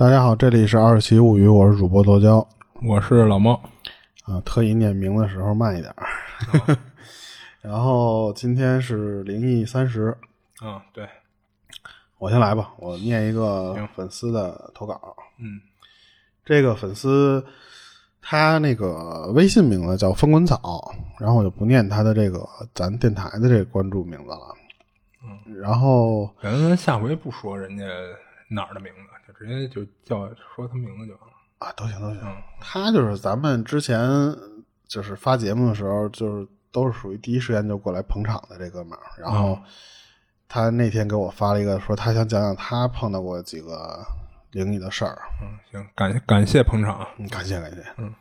大家好，这里是二七物语，我是主播剁椒我是老猫。啊，特意念名的时候慢一点儿。然后今天是灵异三十，嗯，对，我先来吧，我念一个粉丝的投稿。嗯这个粉丝他那个微信名字叫风滚草，然后我就不念他的这个咱电台的这个关注名字了。嗯，然后咱下回不说人家哪儿的名字，就直接就叫说他名字就完了。啊，都行都行。嗯他就是咱们之前就是发节目的时候，就是都是属于第一时间就过来捧场的这哥们儿。然后嗯他那天给我发了一个，说他想讲讲他碰到过几个灵异的事儿。嗯，行，感谢感谢捧场。嗯，感谢感谢。嗯，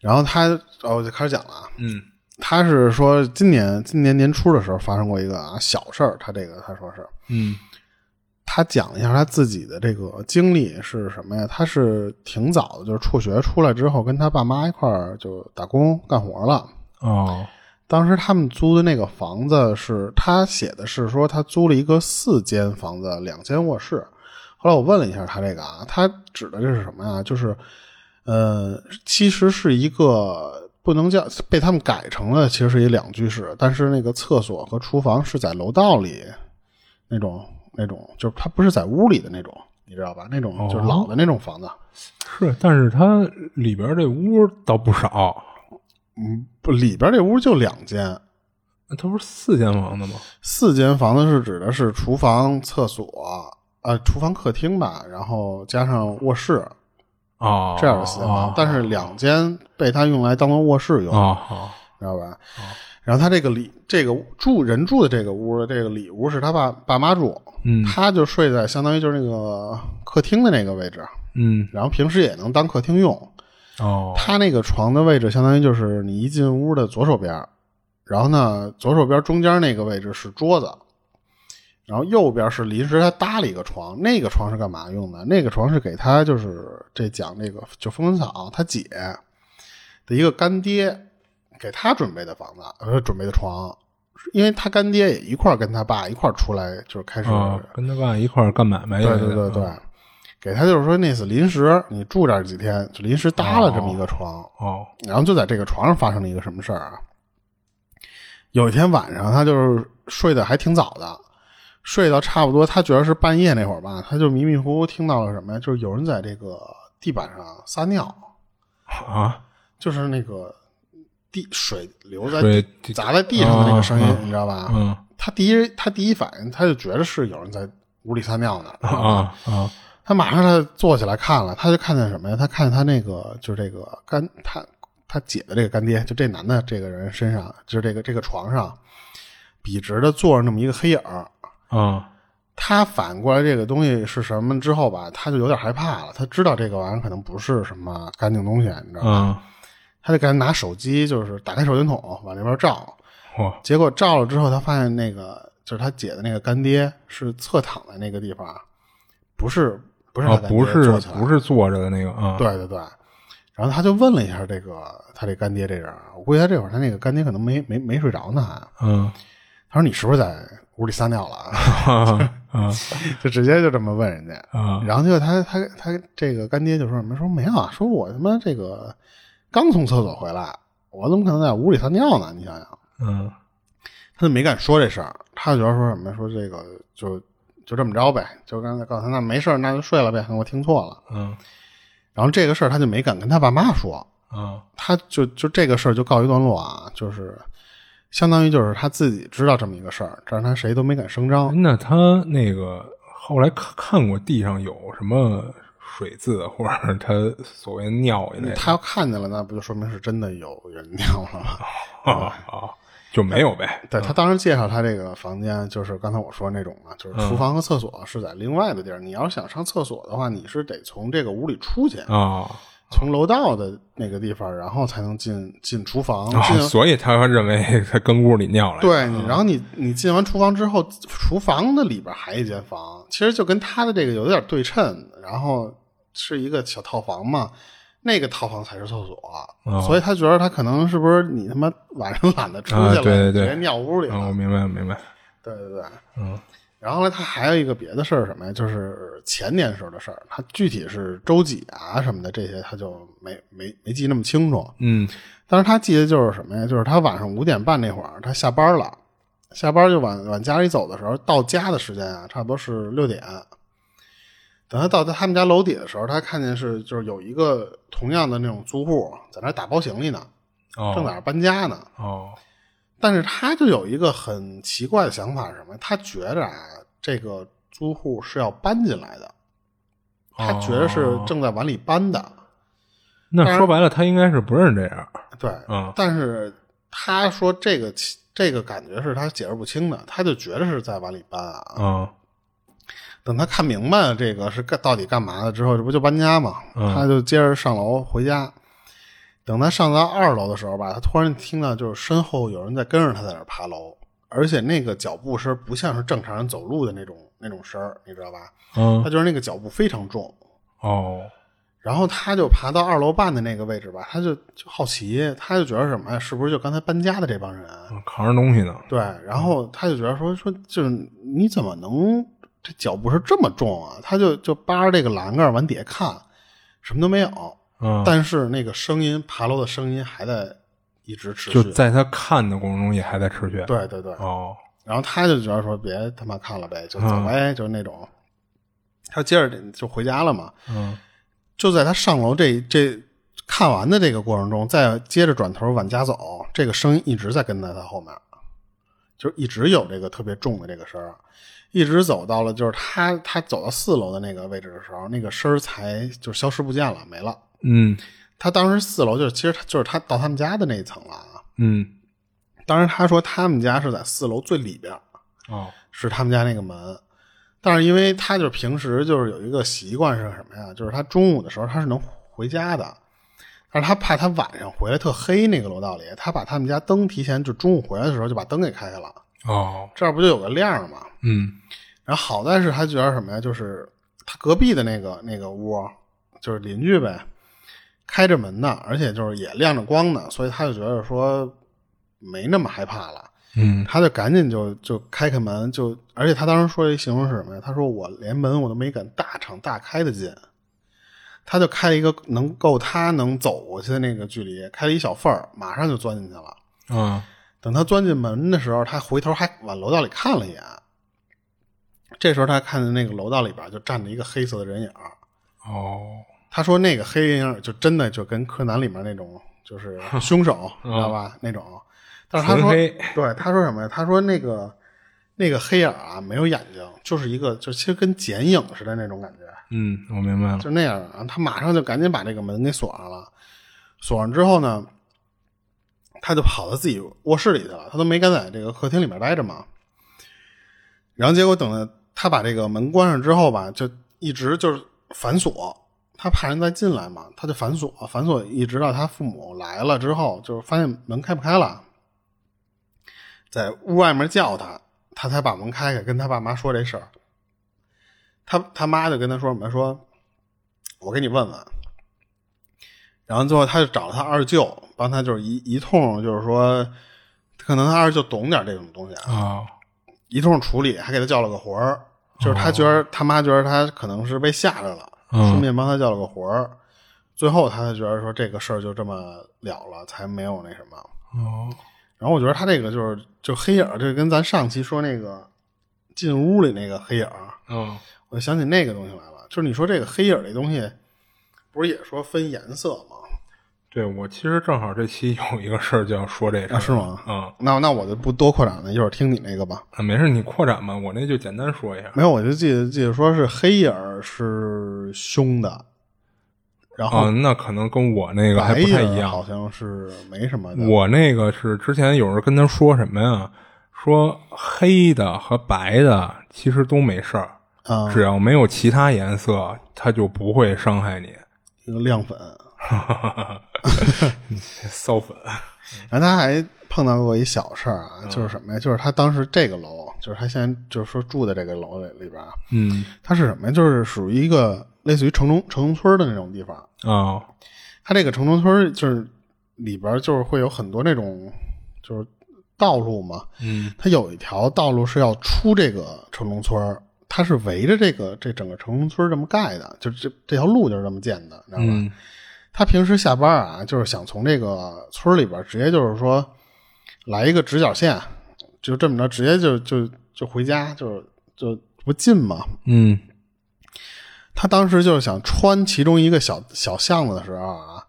然后他哦，我就开始讲了啊。嗯他是说今年今年年初的时候发生过一个啊小事儿，他这个他说是嗯他讲了一下他自己的这个经历是什么呀？他是挺早的，就是辍学出来之后，跟他爸妈一块儿就打工干活了。哦当时他们租的那个房子是他写的是说他租了一个四间房子，两间卧室。后来我问了一下他这个啊，他指的这是什么呀？就是，呃，其实是一个不能叫被他们改成了，其实是一两居室，但是那个厕所和厨房是在楼道里那种那种，就是它不是在屋里的那种，你知道吧？那种就是老的那种房子。是，但是它里边这屋倒不少，嗯，不，里边这屋就两间，它不是四间房子吗？四间房子是指的是厨房、厕所，呃，厨房、客厅吧，然后加上卧室哦，这样的四间房，但是两间被他用来当做卧室用，哦好知道吧？然后他这个里这个住人住的这个屋的这个里屋是他爸爸妈住，嗯。他就睡在相当于就是那个客厅的那个位置，嗯。然后平时也能当客厅用。哦。他那个床的位置相当于就是你一进屋的左手边，然后呢，左手边中间那个位置是桌子，然后右边是临时他搭了一个床，那个床是干嘛用的？那个床是给他就是这讲这个就风滚草他姐的一个干爹给他准备的房子，呃，准备的床，因为他干爹也一块儿跟他爸一块儿出来，就是开始、哦，跟他爸一块儿干买卖去对。对对对，给他就是说那次临时你住这儿几天，就临时搭了这么一个床。哦然后就在这个床上发生了一个什么事儿啊？有一天晚上，他就是睡得还挺早的，睡到差不多他觉得是半夜那会儿吧，他就迷迷糊糊听到了什么呀？就是有人在这个地板上撒尿，啊，就是那个地水流在水砸在地上的那个声音，啊你知道吧？嗯他第一他第一反应他就觉得是有人在屋里撒尿呢，啊啊他马上他坐起来看了，他就看见什么呀？他看见他那个就是这个干他他姐的这个干爹，就这男的这个人身上，就是这个这个床上，笔直的坐着那么一个黑影儿。啊他反过来这个东西是什么之后吧，他就有点害怕了。他知道这个玩意儿可能不是什么干净东西，你知道吧？啊！他就赶紧拿手机，就是打开手电筒往那边照。结果照了之后，他发现那个就是他姐的那个干爹是侧躺在那个地方，不是不是不是不是坐着的那个啊，对对对，然后他就问了一下这个他这干爹这人，我估计他这会儿他那个干爹可能没没没睡着呢，还嗯。他说你是不是在屋里撒尿了啊？啊 就直接就这么问人家，啊然后结果他他他这个干爹就说什么说没有啊，说我他妈这个刚从厕所回来，我怎么可能在屋里撒尿呢？你想想，嗯他就没敢说这事儿，他就觉得说什么说这个就就这么着呗，就刚才告诉他那没事儿那就睡了呗，我听错了。嗯然后这个事儿他就没敢跟他爸妈说，嗯他就就这个事儿就告一段落啊，就是相当于就是他自己知道这么一个事儿，但是他谁都没敢声张。那他那个后来看看过地上有什么水渍，或者他所谓尿一类的，他要看见了，那不就说明是真的有人尿了吗？啊啊就没有呗。对他当时介绍他这个房间，就是刚才我说那种啊，就是厨房和厕所是在另外的地儿。你要想上厕所的话，你是得从这个屋里出去，啊从楼道的那个地方，然后才能进进厨房。所以他认为他跟屋里尿了。对，你然后你你进完厨房之后，厨房的里边还有一间房，其实就跟他的这个有点对称，然后是一个小套房嘛。那个套房才是厕所，哦所以他觉得他可能是不是你他妈晚上懒得出去了，啊对对对直接尿屋里了。啊，我明白明白。对对对，嗯然后呢，他还有一个别的事儿，什么呀？就是前年时候的事儿，他具体是周几啊什么的这些，他就没没没记那么清楚。嗯但是他记得就是什么呀？就是他晚上五点半那会儿，他下班了，下班就往往家里走的时候，到家的时间啊，差不多是六点。等他到他们家楼底的时候，他看见是就是有一个同样的那种租户在那儿打包行李呢，哦正在那儿搬家呢。哦但是他就有一个很奇怪的想法是什么？他觉着啊，这个租户是要搬进来的，他觉得是正在往里搬的。那说白了，他应该是不认这样。对，嗯但是他说这个这个感觉是他解释不清的，他就觉得是在往里搬啊。嗯等他看明白了这个是干到底干嘛的之后，这不就搬家嘛？嗯他就接着上楼回家。等他上到二楼的时候吧，他突然听到就是身后有人在跟着他在那儿爬楼，而且那个脚步声不像是正常人走路的那种那种声儿，你知道吧？他嗯就是那个脚步非常重。哦然后他就爬到二楼半的那个位置吧，他就就好奇，他就觉得什么呀？是不是就刚才搬家的这帮人？嗯扛着东西呢。对，然后他就觉得说说，就是你怎么能这脚步是这么重啊？他就就扒着这个栏杆往底下看，什么都没有，嗯，但是那个声音爬楼的声音还在一直持续。就在他看的过程中也还在持续。对对对，哦然后他就觉得说别他妈看了呗，就走嗯呗，就是那种。他接着就回家了嘛，嗯就在他上楼这这看完的这个过程中，再接着转头往家走，这个声音一直在跟在他后面，就是一直有这个特别重的这个声儿，一直走到了就是他他走到四楼的那个位置的时候，那个声儿才就消失不见了，没了。嗯他当时四楼就是其实他就是他到他们家的那一层了啊。嗯当时他说他们家是在四楼最里边，哦是他们家那个门。但是因为他就是平时就是有一个习惯是什么呀？就是他中午的时候他是能回家的，但是他怕他晚上回来特黑那个楼道里，他把他们家灯提前就中午回来的时候就把灯给开开了，哦这样不就有个亮嘛？嗯然后好在是他觉得什么呀？就是他隔壁的那个那个屋，就是邻居呗，开着门呢，而且就是也亮着光呢，所以他就觉得说没那么害怕了。嗯他就赶紧就就开开门，就而且他当时说的一形容是什么呀？他说我连门我都没敢大敞大开的进，他就开了一个能够他能走过去的那个距离，开了一小缝儿，马上就钻进去了。嗯等他钻进门的时候，他回头还往楼道里看了一眼，这时候他看见那个楼道里边就站着一个黑色的人影儿。哦他说那个黑人影就真的就跟柯南里面那种就是凶手，知道吧？那种。但是他说，对，他说什么呀？他说那个那个黑影啊，没有眼睛，就是一个就其实跟剪影似的那种感觉，嗯，我明白了。就那样。然后他马上就赶紧把这个门给锁上了。锁上之后呢，他就跑到自己卧室里去了，他都没敢在这个客厅里面待着嘛。然后结果等到他把这个门关上之后吧，就一直就是反锁，他怕人再进来嘛，他就反锁，反锁一直到他父母来了之后，就是发现门开不开了，在屋外面叫他，他才把门开开，跟他爸妈说这事儿。他他妈就跟他说什么说，我给你问问。然后最后他就找了他二舅，帮他就是一一通，就是说，可能他二舅懂点这种东西啊，啊一通处理，还给他叫了个活儿，就是他觉得、他妈觉得他可能是被吓着了，嗯顺便帮他叫了个活儿。最后他才觉得说这个事儿就这么了了，才没有那什么。哦然后我觉得他这个就是就黑影儿，这跟咱上期说那个进屋里那个黑影，嗯我就想起那个东西来了。就是你说这个黑影儿这东西，不是也说分颜色吗？对我其实正好这期有一个事儿就要说这个、啊，是吗？嗯，那那我就不多扩展了，一会儿听你那个吧。啊，没事，你扩展吧，我那就简单说一下。没有，我就记得记得说是黑影是凶的，然后啊，那可能跟我那个还不太一样好。像是没什么的。我那个是之前有人跟他说什么呀？说黑的和白的其实都没事儿，啊，只要没有其他颜色，它就不会伤害你。一个亮粉，骚粉，然后他还碰到过一小事儿嗯啊，就是什么呀？就是他当时这个楼，就是他现在就是说住的这个楼里里边啊，嗯它是什么呀？就是属于一个类似于城中城中村的那种地方。啊它这个城中村就是里边就是会有很多那种就是道路嘛，嗯，它有一条道路是要出这个城中村儿，它是围着这个这整个城中村这么盖的，就这这条路就是这么建的，你知道吧？嗯他平时下班啊，就是想从这个村里边直接就是说来一个直角线，就这么着直接就就就回家，就是就不近嘛。嗯他当时就是想穿其中一个小小巷子的时候啊，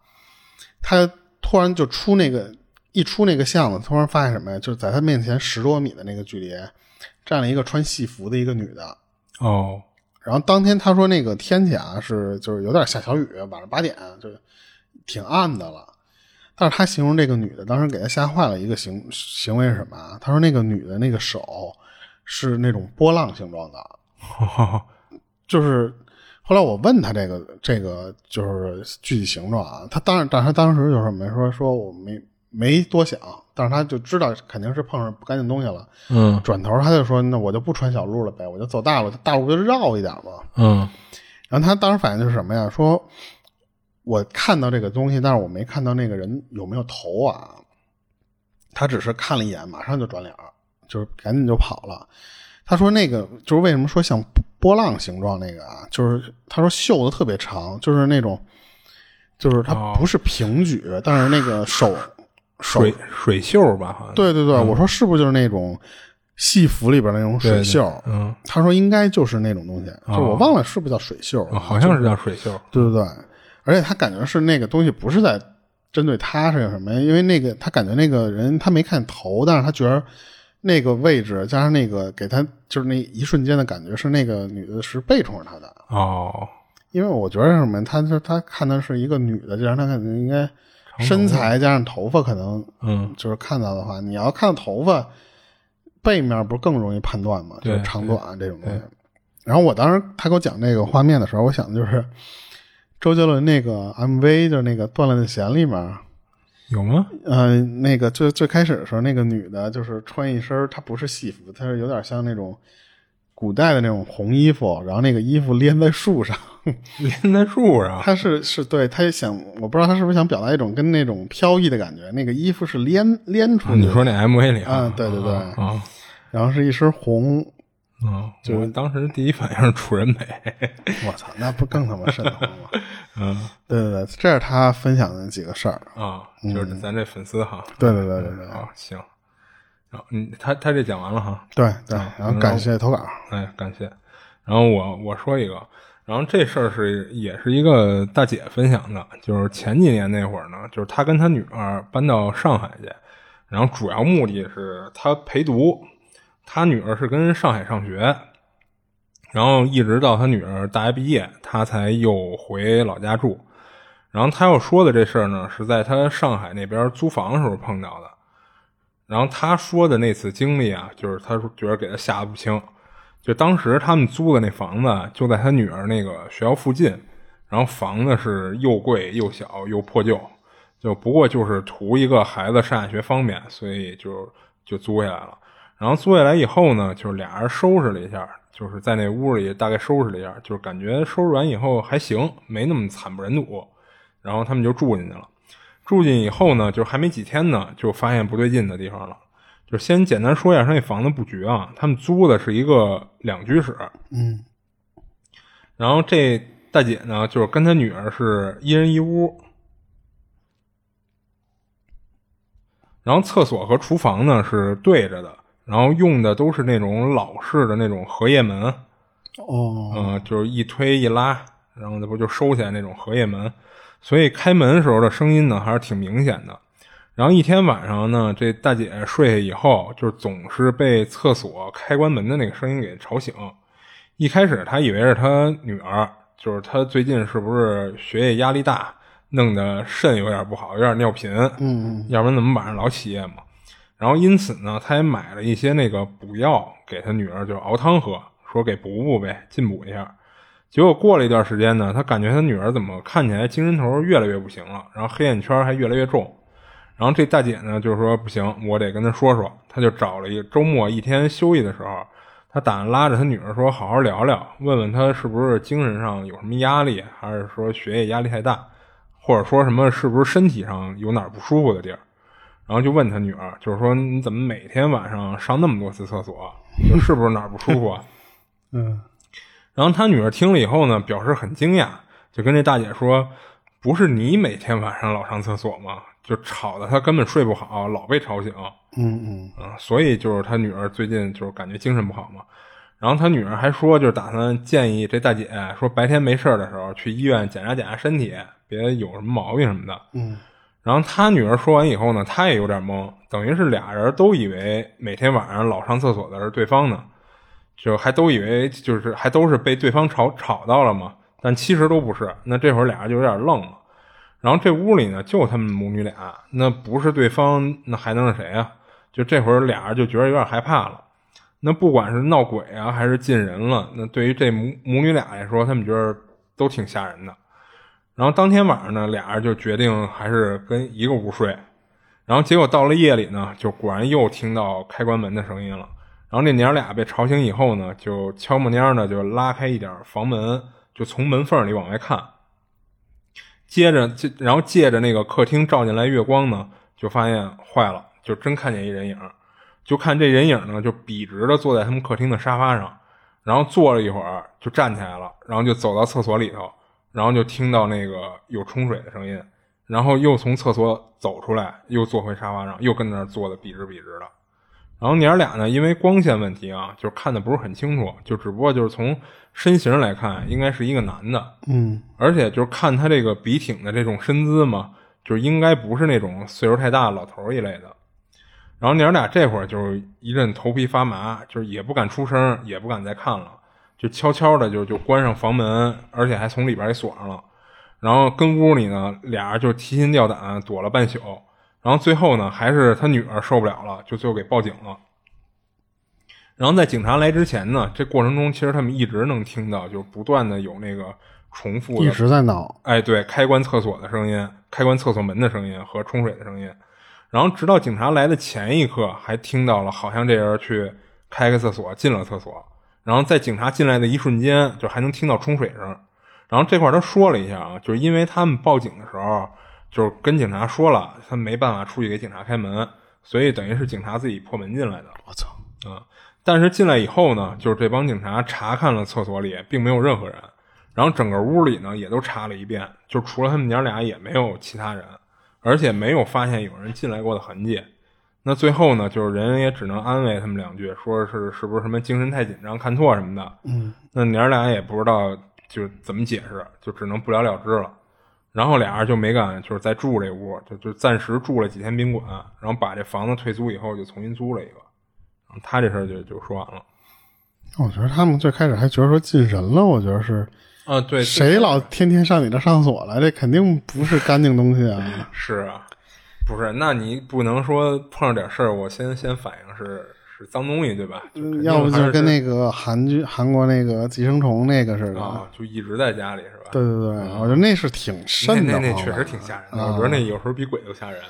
他突然就出那个一出那个巷子，突然发现什么呀？就是在他面前十多米的那个距离，站了一个穿戏服的一个女的。哦，然后当天他说那个天气啊是就是有点下小雨，晚上八点就挺暗的了。但是他形容这个女的当时给他吓坏了一个行行为是什么啊？他说那个女的那个手是那种波浪形状的，就是后来我问他这个这个就是具体形状啊，他当然，但他当时就是没说说我没没多想，但是他就知道肯定是碰上不干净东西了。嗯转头他就说：“那我就不穿小路了呗，我就走大路，大路不就绕一点吗嗯？”然后他当时反应就是什么呀？说我看到这个东西，但是我没看到那个人有没有头啊。他只是看了一眼，马上就转脸儿，就是赶紧就跑了。他说那个就是为什么说像波浪形状那个啊，就是他说袖子特别长，就是那种，就是它哦不是平举，但是那个手手水水袖吧，好像。对对对，我说是不是就是那种戏服里边那种对对水袖？嗯，他说应该就是那种东西，哦就我忘了是不是叫水袖，啊好像是叫水袖。对对对，而且他感觉是那个东西不是在针对他是什么呀？因为那个他感觉那个人他没看头，但是他觉得那个位置加上那个给他就是那一瞬间的感觉是那个女的是背冲着他的，哦，因为我觉得什么，他他他看的是一个女的，就让他感觉应该身材加上头发可能嗯就是看到的话，你要看到头发背面不是更容易判断吗？就对是长短这种东西。然后我当时他给我讲那个画面的时候，我想的就是周杰伦那个 MV，就是那个《断了的弦》里面，有吗？呃，那个最最开始的时候，那个女的就是穿一身，她不是戏服，她是有点像那种古代的那种红衣服，然后那个衣服连在树上。连在树上。她是是对，她也想，我不知道她是不是想表达一种跟那种飘逸的感觉。那个衣服是连连出来的，你说那 MV 里啊对对对啊然后是一身红，啊！我当时第一反应是楚人美。我操，那不更他妈瘆得慌吗？嗯对对对，这是他分享的几个事儿。啊，就是咱这粉丝哈。对对对对对啊，行。然后嗯，他他这讲完了哈。对对，然后感谢投稿。哎，感谢。然后我我说一个，然后这事儿是也是一个大姐分享的，就是前几年那会儿呢，就是她跟她女儿搬到上海去，然后主要目的是她陪读，他女儿是跟上海上学，然后一直到他女儿大学毕业，他才又回老家住。然后他要说的这事儿呢，是在他上海那边租房的时候碰到的。然后他说的那次经历啊，就是他觉得给他吓得不轻。就当时他们租的那房子就在他女儿那个学校附近，然后房子是又贵又小又破旧，就不过就是图一个孩子上下学方便，所以就就租下来了。然后租下来以后呢，就是俩人收拾了一下，就是在那屋里大概收拾了一下，就是感觉收拾完以后还行，没那么惨不忍睹。然后他们就住进去了。住进以后呢，就还没几天呢，就发现不对劲的地方了。就是先简单说一下他那房子布局啊，他们租的是一个两居室，嗯然后这大姐呢，就是跟她女儿是一人一屋，然后厕所和厨房呢是对着的，然后用的都是那种老式的那种荷叶门，哦，嗯、就是一推一拉，然后那不就收起来那种荷叶门，所以开门时候的声音呢还是挺明显的。然后一天晚上呢，这大姐睡下以后，就是总是被厕所开关门的那个声音给吵醒。一开始她以为是她女儿，就是她最近是不是学业压力大，弄得肾有点不好，有点尿频，嗯要不然怎么晚上老起夜嘛？然后因此呢，他也买了一些那个补药给他女儿，就熬汤喝，说给补补呗，进补一下。结果过了一段时间呢，他感觉他女儿怎么看起来精神头越来越不行了，然后黑眼圈还越来越重。然后这大姐呢，就说不行，我得跟她说说。她就找了一个周末一天休息的时候，她打算拉着她女儿说好好聊聊，问问她是不是精神上有什么压力，还是说学业压力太大，或者说什么是不是身体上有哪儿不舒服的地儿。然后就问他女儿，就是说你怎么每天晚上上那么多次厕所，就是不是哪儿不舒服啊？嗯，然后他女儿听了以后呢，表示很惊讶，就跟这大姐说：“不是你每天晚上老上厕所吗？就吵得他根本睡不好，老被吵醒。”嗯嗯嗯，所以就是他女儿最近就是感觉精神不好嘛。然后他女儿还说，就是打算建议这大姐说，白天没事的时候去医院检查检查身体，别有什么毛病什么的。嗯。然后他女儿说完以后呢，他也有点懵，等于是俩人都以为每天晚上老上厕所的是对方呢，就还都以为就是还都是被对方吵吵到了嘛，但其实都不是。那这会儿俩人就有点愣了。然后这屋里呢，就他们母女俩，那不是对方，那还能是谁啊？就这会儿俩人就觉得有点害怕了。那不管是闹鬼啊，还是进人了，那对于这母母女俩来说，他们觉得都挺吓人的。然后当天晚上呢，俩人就决定还是跟一个屋睡。然后结果到了夜里呢，就果然又听到开关门的声音了。然后那娘俩被吵醒以后呢，就悄么蔫的就拉开一点房门，就从门缝里往外看。接着，然后借着那个客厅照进来月光呢，就发现坏了，就真看见一人影。就看这人影呢，就笔直的坐在他们客厅的沙发上，然后坐了一会儿就站起来了，然后就走到厕所里头。然后就听到那个有冲水的声音，然后又从厕所走出来，又坐回沙发上，又跟那儿坐的笔直笔直的。然后娘俩呢，因为光线问题啊，就看的不是很清楚，就只不过就是从身形来看，应该是一个男的。嗯，而且就是看他这个笔挺的这种身姿嘛，就是应该不是那种岁数太大的老头一类的。然后娘俩这会儿就是一阵头皮发麻，就是也不敢出声，也不敢再看了。就悄悄的就就关上房门，而且还从里边给锁上了。然后跟屋里呢，俩人就提心吊胆躲了半宿。然后最后呢，还是他女儿受不了了，就最后给报警了。然后在警察来之前呢，这过程中其实他们一直能听到，就不断的有那个重复的，一直在闹。哎，对，开关厕所的声音，开关厕所门的声音和冲水的声音。然后直到警察来的前一刻，还听到了好像这人去开个厕所，进了厕所。然后在警察进来的一瞬间，就还能听到冲水声。然后这块他说了一下啊，就是因为他们报警的时候，就是跟警察说了，他没办法出去给警察开门，所以等于是警察自己破门进来的。我操啊！但是进来以后呢，就是这帮警察查看了厕所里，并没有任何人。然后整个屋里呢，也都查了一遍，就除了他们娘俩，也没有其他人，而且没有发现有人进来过的痕迹。那最后呢，就是人也只能安慰他们两句，说是是不是什么精神太紧张、看错什么的。嗯，那娘俩也不知道就怎么解释，就只能不了了之了。然后俩人就没敢就是再住这屋，就就暂时住了几天宾馆，然后把这房子退租以后就重新租了一个。然后他这事儿就就说完了。我觉得他们最开始还觉得说进人了，我觉得是啊，对，谁老天天上你这上厕所来，这肯定不是干净东西啊。是啊。不是，那你不能说碰上点事儿，我先先反应是是脏东西，对吧？要不就是跟那个韩剧韩国那个寄生虫那个似的，就一直在家里是吧？对对对，我觉得那是挺瘆的，那那确实挺吓人的。我觉得那有时候比鬼都吓人，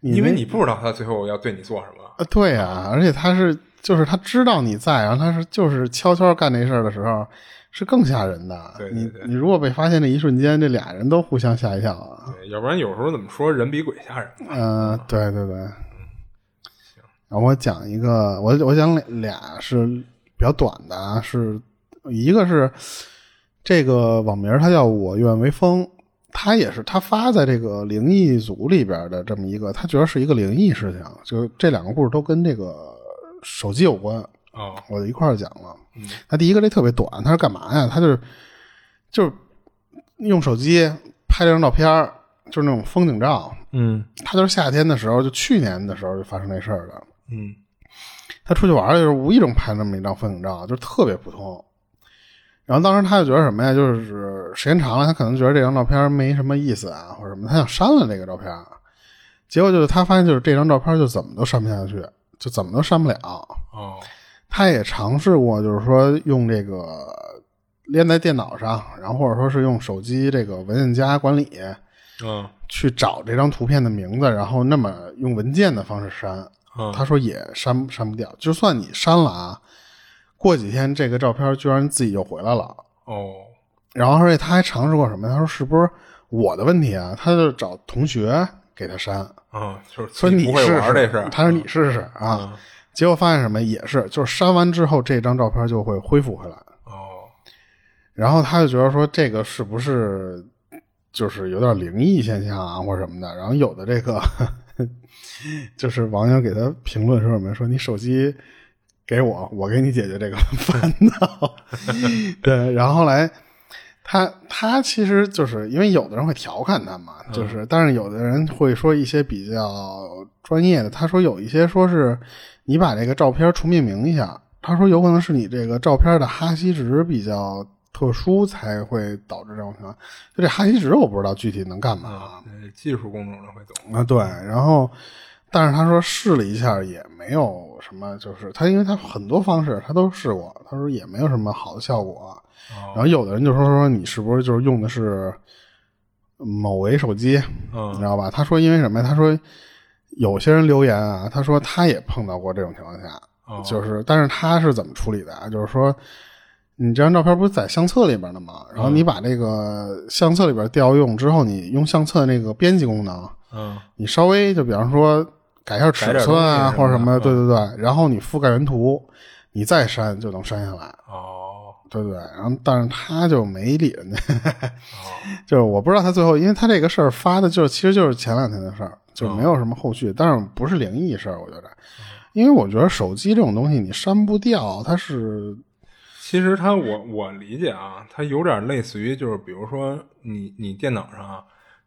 因为你不知道他最后要对你做什么。啊，对啊，而且他是就是他知道你在，然后他是就是悄悄干那事儿的时候。是更吓人的。你你如果被发现那一瞬间，这俩人都互相吓一跳啊！对，要不然有时候怎么说人比鬼吓人？嗯，对对对。行，然后我讲一个，我我讲俩是比较短的，是一个是这个网名，他叫我愿为风，他也是他发在这个灵异组里边的这么一个，他觉得是一个灵异事情，就这两个故事都跟这个手机有关。哦，我就一块儿讲了。他第一个这特别短，他是干嘛呀？他就是就是用手机拍了张照片，就是那种风景照。嗯，他就是夏天的时候，就去年的时候就发生那事儿了。嗯，他出去玩的时候无意中拍那么一张风景照，就是特别普通。然后当时他就觉得什么呀？就是时间长了，他可能觉得这张照片没什么意思啊，或者什么，他想删了这个照片。结果就是他发现，就是这张照片就怎么都删不下去，就怎么都删不了。哦。他也尝试过，就是说用这个连在电脑上，然后或者说是用手机这个文件夹管理，嗯，去找这张图片的名字，然后那么用文件的方式删。他说也删删不掉，就算你删了啊，过几天这个照片居然自己又回来了。哦，然后而且他还尝试过什么？他说是不是我的问题啊？他就找同学给他删，嗯，就是说你不会试玩这事，试他说你试试啊。结果发现什么也是，就是删完之后这张照片就会恢复回来。哦，然后他就觉得说这个是不是就是有点灵异现象啊，或者什么的。然后有的这个 就是网友给他评论说什么，说你手机给我，我给你解决这个烦恼。对，然后后来他他其实就是因为有的人会调侃他嘛，就是但是有的人会说一些比较专业的，他说有一些说是你把这个照片重命名一下。他说：“有可能是你这个照片的哈希值比较特殊，才会导致这种情况。就这哈希值，我不知道具体能干嘛。技术工种的会懂啊。对，然后，但是他说试了一下，也没有什么，就是他，因为他很多方式他都试过，他说也没有什么好的效果。然后有的人就说说你是不是就是用的是某为手机，你知道吧？他说因为什么呀？他说有些人留言啊，他说他也碰到过这种情况下。”就是，但是他是怎么处理的啊？就是说，你这张照片不是在相册里边的吗？然后你把这个相册里边调用之后，你用相册那个编辑功能，嗯，你稍微就比方说改一下尺寸啊，或者什么，对对对，然后你覆盖原图，你再删就能删下来。哦，对对，然后但是他就没理人家，就是我不知道他最后，因为他这个事儿发的就是其实就是前两天的事儿，就没有什么后续，但是不是灵异事儿，我觉得。因为我觉得手机这种东西你删不掉，它是，其实它我我理解啊，它有点类似于就是比如说你你电脑上，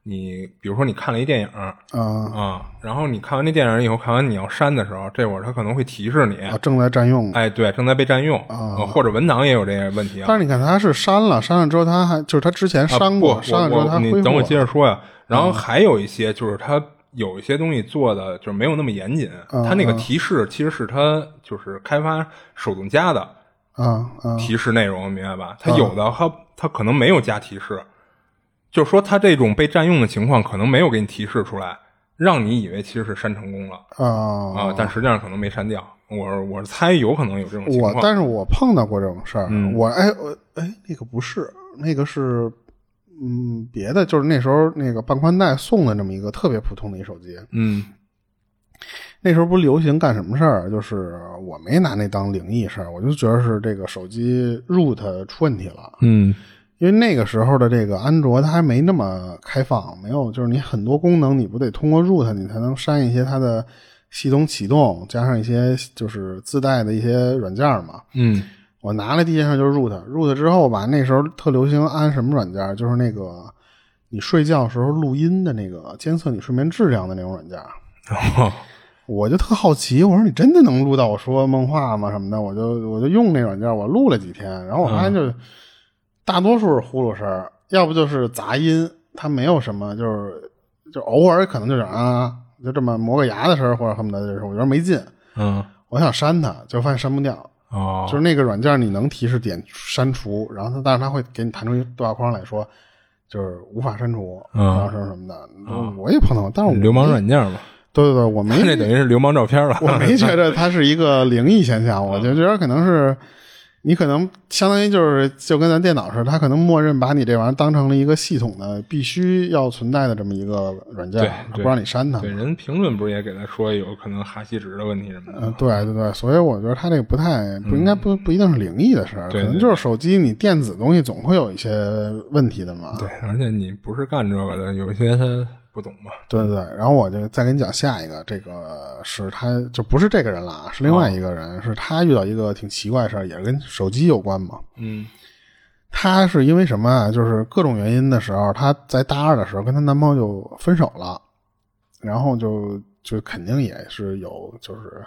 你比如说你看了一电影，啊啊，然后你看完那电影以后，看完你要删的时候，这会儿它可能会提示你正在占用，哎，对，正在被占用啊，或者文档也有这个问题啊。但是你看它是删了，删了之后它还就是它之前删过，删了之后它你等我接着说呀。然后还有一些就是它。有一些东西做的就是没有那么严谨，它那个提示其实是它就是开发手动加的啊提示内容，明白吧？它有的它它可能没有加提示，就是说它这种被占用的情况可能没有给你提示出来，让你以为其实是删成功了啊啊，但实际上可能没删掉。我我猜有可能有这种情况，但是我碰到过这种事儿，我哎我哎那个不是那个是。嗯，别的就是那时候那个半宽带送的这么一个特别普通的一手机。嗯，那时候不流行干什么事儿？就是我没拿那当灵异事儿，我就觉得是这个手机 root 出问题了。嗯，因为那个时候的这个安卓它还没那么开放，没有就是你很多功能你不得通过 root 你才能删一些它的系统启动，加上一些就是自带的一些软件嘛。嗯。我拿来第一件事就是 root，root 之后吧，那时候特流行安什么软件，就是那个你睡觉时候录音的那个监测你睡眠质量的那种软件。我就特好奇，我说你真的能录到我说梦话吗？什么的，我就我就用那软件，我录了几天，然后我发现就大多数是呼噜声，要不就是杂音，它没有什么，就是就偶尔可能就是啊，就这么磨个牙的声或者恨不得就是我觉得没劲。嗯，我想删它，就发现删不掉。哦，就是那个软件，你能提示点删除，然后它，但是它会给你弹出一个对话框来说，就是无法删除，然后什么什么的。我也碰到，但是流氓软件嘛。对对对，我没 这等于是流氓照片了。我没觉得它是一个灵异现象，我就觉得可能是。你可能相当于就是就跟咱电脑似的，它可能默认把你这玩意儿当成了一个系统的必须要存在的这么一个软件，不让你删它。对，人评论不是也给他说有可能哈希值的问题什么的？嗯，对对对，所以我觉得他这个不太不应该不不一定是灵异的事儿，可能就是手机你电子东西总会有一些问题的嘛。对，而且你不是干这个的，有一些他。不懂嘛？对对对，然后我就再给你讲下一个，这个是他就不是这个人了啊，是另外一个人，是他遇到一个挺奇怪的事儿，也是跟手机有关嘛。嗯，他是因为什么啊？就是各种原因的时候，他在大二的时候跟她男朋友就分手了，然后就就肯定也是有就是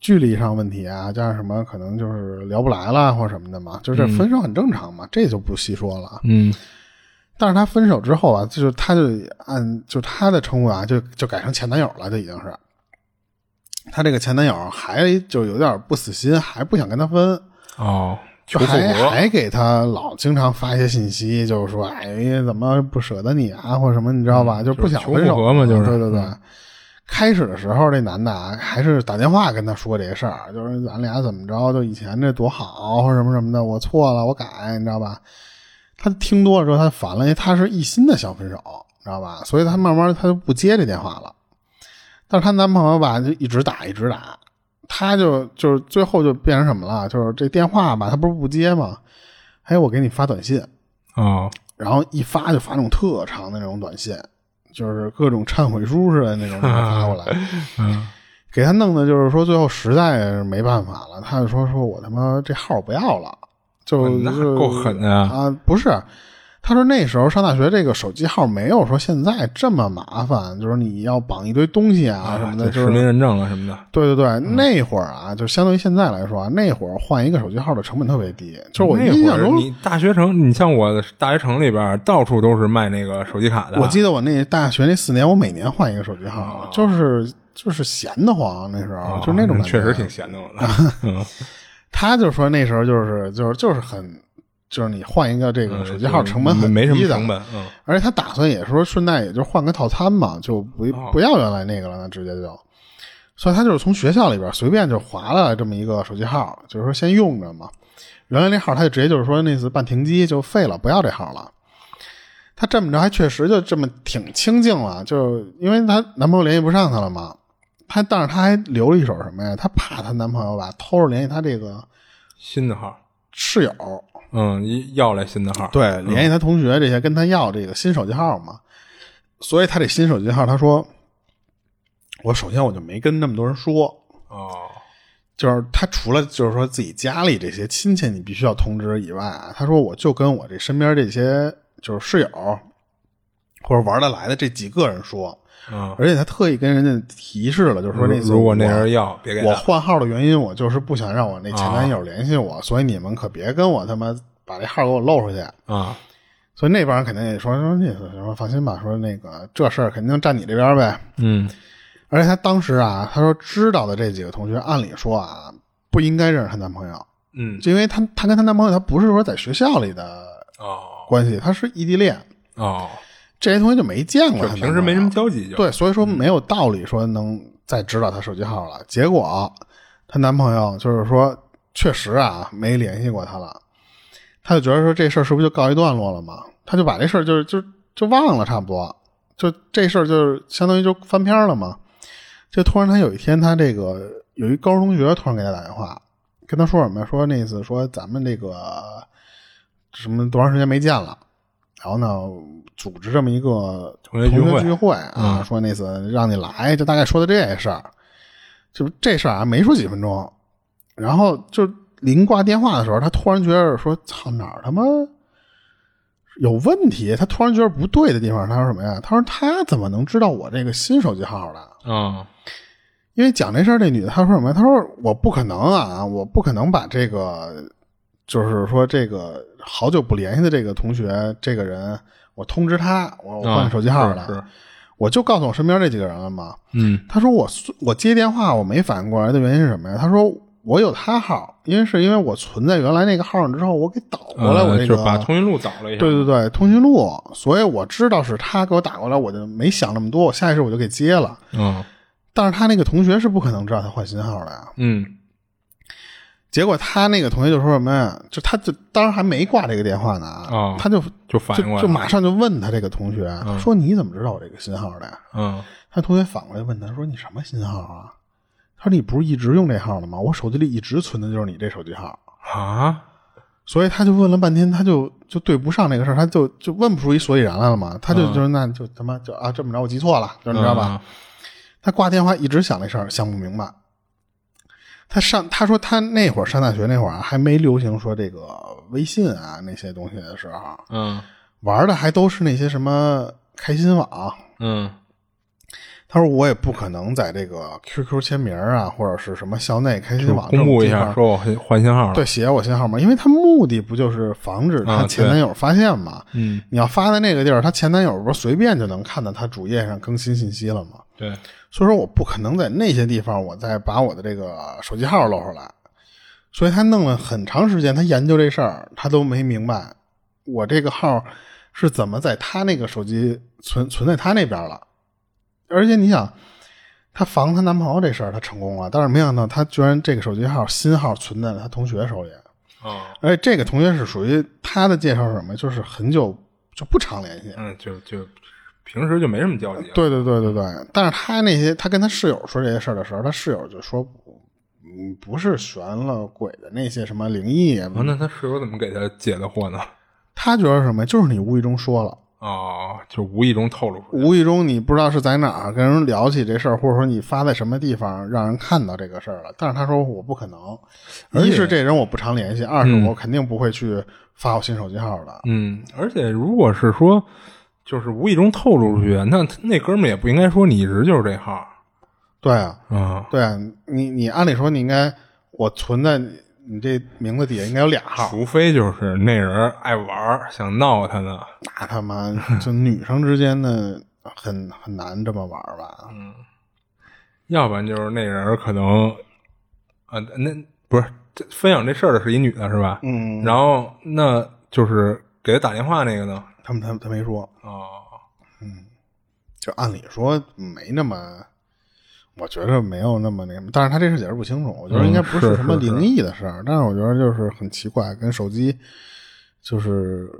距离上问题啊，加上什么可能就是聊不来了或什么的嘛，就是分手很正常嘛，这就不细说了。嗯。但是他分手之后啊，就是他就按就他的称呼啊，就就改成前男友了，就已经是。他这个前男友还就有点不死心，还不想跟他分哦，就还还给他老经常发一些信息，就是说哎怎么不舍得你啊，或者什么你知道吧，就不想分手嘛，就是对对对。开始的时候这男的啊，还是打电话跟他说这个事儿，就是咱俩怎么着，就以前这多好或者什么什么的，我错了，我改，你知道吧？他听多了之后，他烦了，因为他是一心的想分手，知道吧？所以她慢慢她就不接这电话了。但是她男朋友吧，就一直打，一直打，她就就是最后就变成什么了？就是这电话吧，她不是不接吗？还有我给你发短信啊，然后一发就发那种特长的那种短信，就是各种忏悔书似的那种发过来，嗯，给他弄的就是说最后实在是没办法了，他就说说我他妈这号不要了，就那够狠的呀啊！不是，他说那时候上大学这个手机号没有说现在这么麻烦，就是你要绑一堆东西啊什么的，就是实名认证了什么的。对对对，那会儿啊，就相对于现在来说啊，那会儿换一个手机号的成本特别低，就是我那印象中，你大学城，你像我大学城里边，到处都是卖那个手机卡的。我记得我那大学那四年，我每年换一个手机号，就是就是闲得慌，那时候、就那种感觉哦确实挺闲的，我的。嗯他就说那时候就是就是就是很，就是你换一个这个手机号成本很嗯没什么低的成本，嗯而且他打算也说顺带也就换个套餐嘛，就不哦不要原来那个了，那直接就，所以他就是从学校里边随便就划了这么一个手机号，就是说先用着嘛。原来那号他就直接就是说那次办停机就废了，不要这号了。他这么着还确实就这么挺清静了，就因为她男朋友联系不上她了嘛。她但是她还留了一手什么呀？她怕她男朋友吧偷着联系她这个新的号，室友，嗯，一要来新的号，对，联系她同学这些，跟她要这个新手机号嘛。所以她这新手机号，她说，我首先我就没跟那么多人说，哦，就是他除了就是说自己家里这些亲戚你必须要通知以外啊，他说我就跟我这身边这些就是室友或者玩得来的这几个人说，嗯，而且他特意跟人家提示了，就是说那次如果那人要，别给他。我换号的原因，我就是不想让我那前男友联系我，所以你们可别跟我他妈把这号给我露出去。啊，所以那帮人肯定也说说那个什么，放心吧，说那个这事儿肯定站你这边呗。嗯而且他当时啊，他说知道的这几个同学，按理说啊不应该认识她男朋友，嗯，就因为她她跟她男朋友他不是说在学校里的哦关系，他是异地恋，哦，这些同学就没见过就。平时没什么。交集，就对，所以说没有道理说能再知道她手机号了。结果她男朋友就是说，确实啊没联系过她了，她就觉得说这事儿是不是就告一段落了嘛？她就把这事儿就是就就忘了，差不多，就这事儿就是相当于就翻篇了嘛。就突然她有一天，她这个有一高中同学突然给她打电话，跟她说什么呀？说那意思说咱们这个什么多长时间没见了，然后呢组织这么一个同学聚会啊，嗯说那次让你来，就大概说的这事儿，就这事儿啊没说几分钟，然后就临挂电话的时候，他突然觉得说操哪儿他妈有问题，他突然觉得不对的地方，他说什么呀？他说他怎么能知道我这个新手机号的？啊，因为讲这事儿，这女的她说什么呀？她说我不可能啊，我不可能把这个，就是说这个好久不联系的这个同学这个人，我通知他，我我换手机号了，我就告诉我身边这几个人了嘛。嗯他说我我接电话我没反应过来的原因是什么呀？他说我有他号，因为是因为我存在原来那个号上之后，我给导过来我那个，呃就是把通讯录导了一下，对对对，通讯录，所以我知道是他给我打过来，我就没想那么多，我下意识我就给接了。嗯但是他那个同学是不可能知道他换新号的呀。嗯结果他那个同学就说什么呀？就他就当时还没挂这个电话呢哦他就就反应过来就就马上就问他这个同学、说你怎么知道我这个新号的呀？嗯他同学反过来问他说你什么新号啊？他说你不是一直用这号的吗？我手机里一直存的就是你这手机号。啊，所以他就问了半天，他就就对不上那个事儿，他就就问不出一所以然来了嘛。他就嗯就是那就他妈就啊这么着，我记错了，就你知道吧？他挂电话一直想这事儿，想不明白。他上他说他那会儿上大学那会儿啊，还没流行说这个微信啊那些东西的时候，嗯玩的还都是那些什么开心网。嗯他说我也不可能在这个 QQ 签名啊，或者是什么校内开心网公布一下，说我换换新号了，对，写我新号码，因为他目的不就是防止她啊前男友发现嘛？嗯你要发在那个地儿，她前男友不是随便就能看到她主页上更新信息了吗？对，所以说我不可能在那些地方我再把我的这个手机号露出来，所以他弄了很长时间，他研究这事儿，他都没明白我这个号是怎么在他那个手机存存在他那边了。而且你想，她防她男朋友这事儿她成功了，但是没想到她居然这个手机号新号存在了她同学手里，哦。而且这个同学是属于她的介绍是什么，就是很久就不常联系，嗯，就就平时就没什么交集。对对对对对，但是他那些他跟他室友说这些事儿的时候，他室友就说，嗯，不是悬了鬼的那些什么灵异啊，那他室友怎么给他解的惑呢？他觉得什么？就是你无意中说了。哦，就无意中透露出来，无意中你不知道是在哪儿跟人聊起这事儿，或者说你发在什么地方让人看到这个事儿了。但是他说我不可能，一是这人我不常联系，二是我肯定不会去发我新手机号的。嗯，而且如果是说就是无意中透露出去，那那哥们儿也不应该说你一直就是这号。对啊，嗯，对啊，你你按理说你应该我存在。你这名字底下应该有俩号，除非就是那人爱玩想闹他呢。那他妈就女生之间的很很难这么玩吧？嗯，要不然就是那人可能啊，那不是分享这事儿的是一女的，是吧？嗯，然后那就是给他打电话那个呢？他们他他没说哦，嗯，就按理说没那么。我觉得没有那么那什么，但是他这事解释不清楚。我觉得应该不是什么灵异的事儿，但是我觉得就是很奇怪，跟手机就是，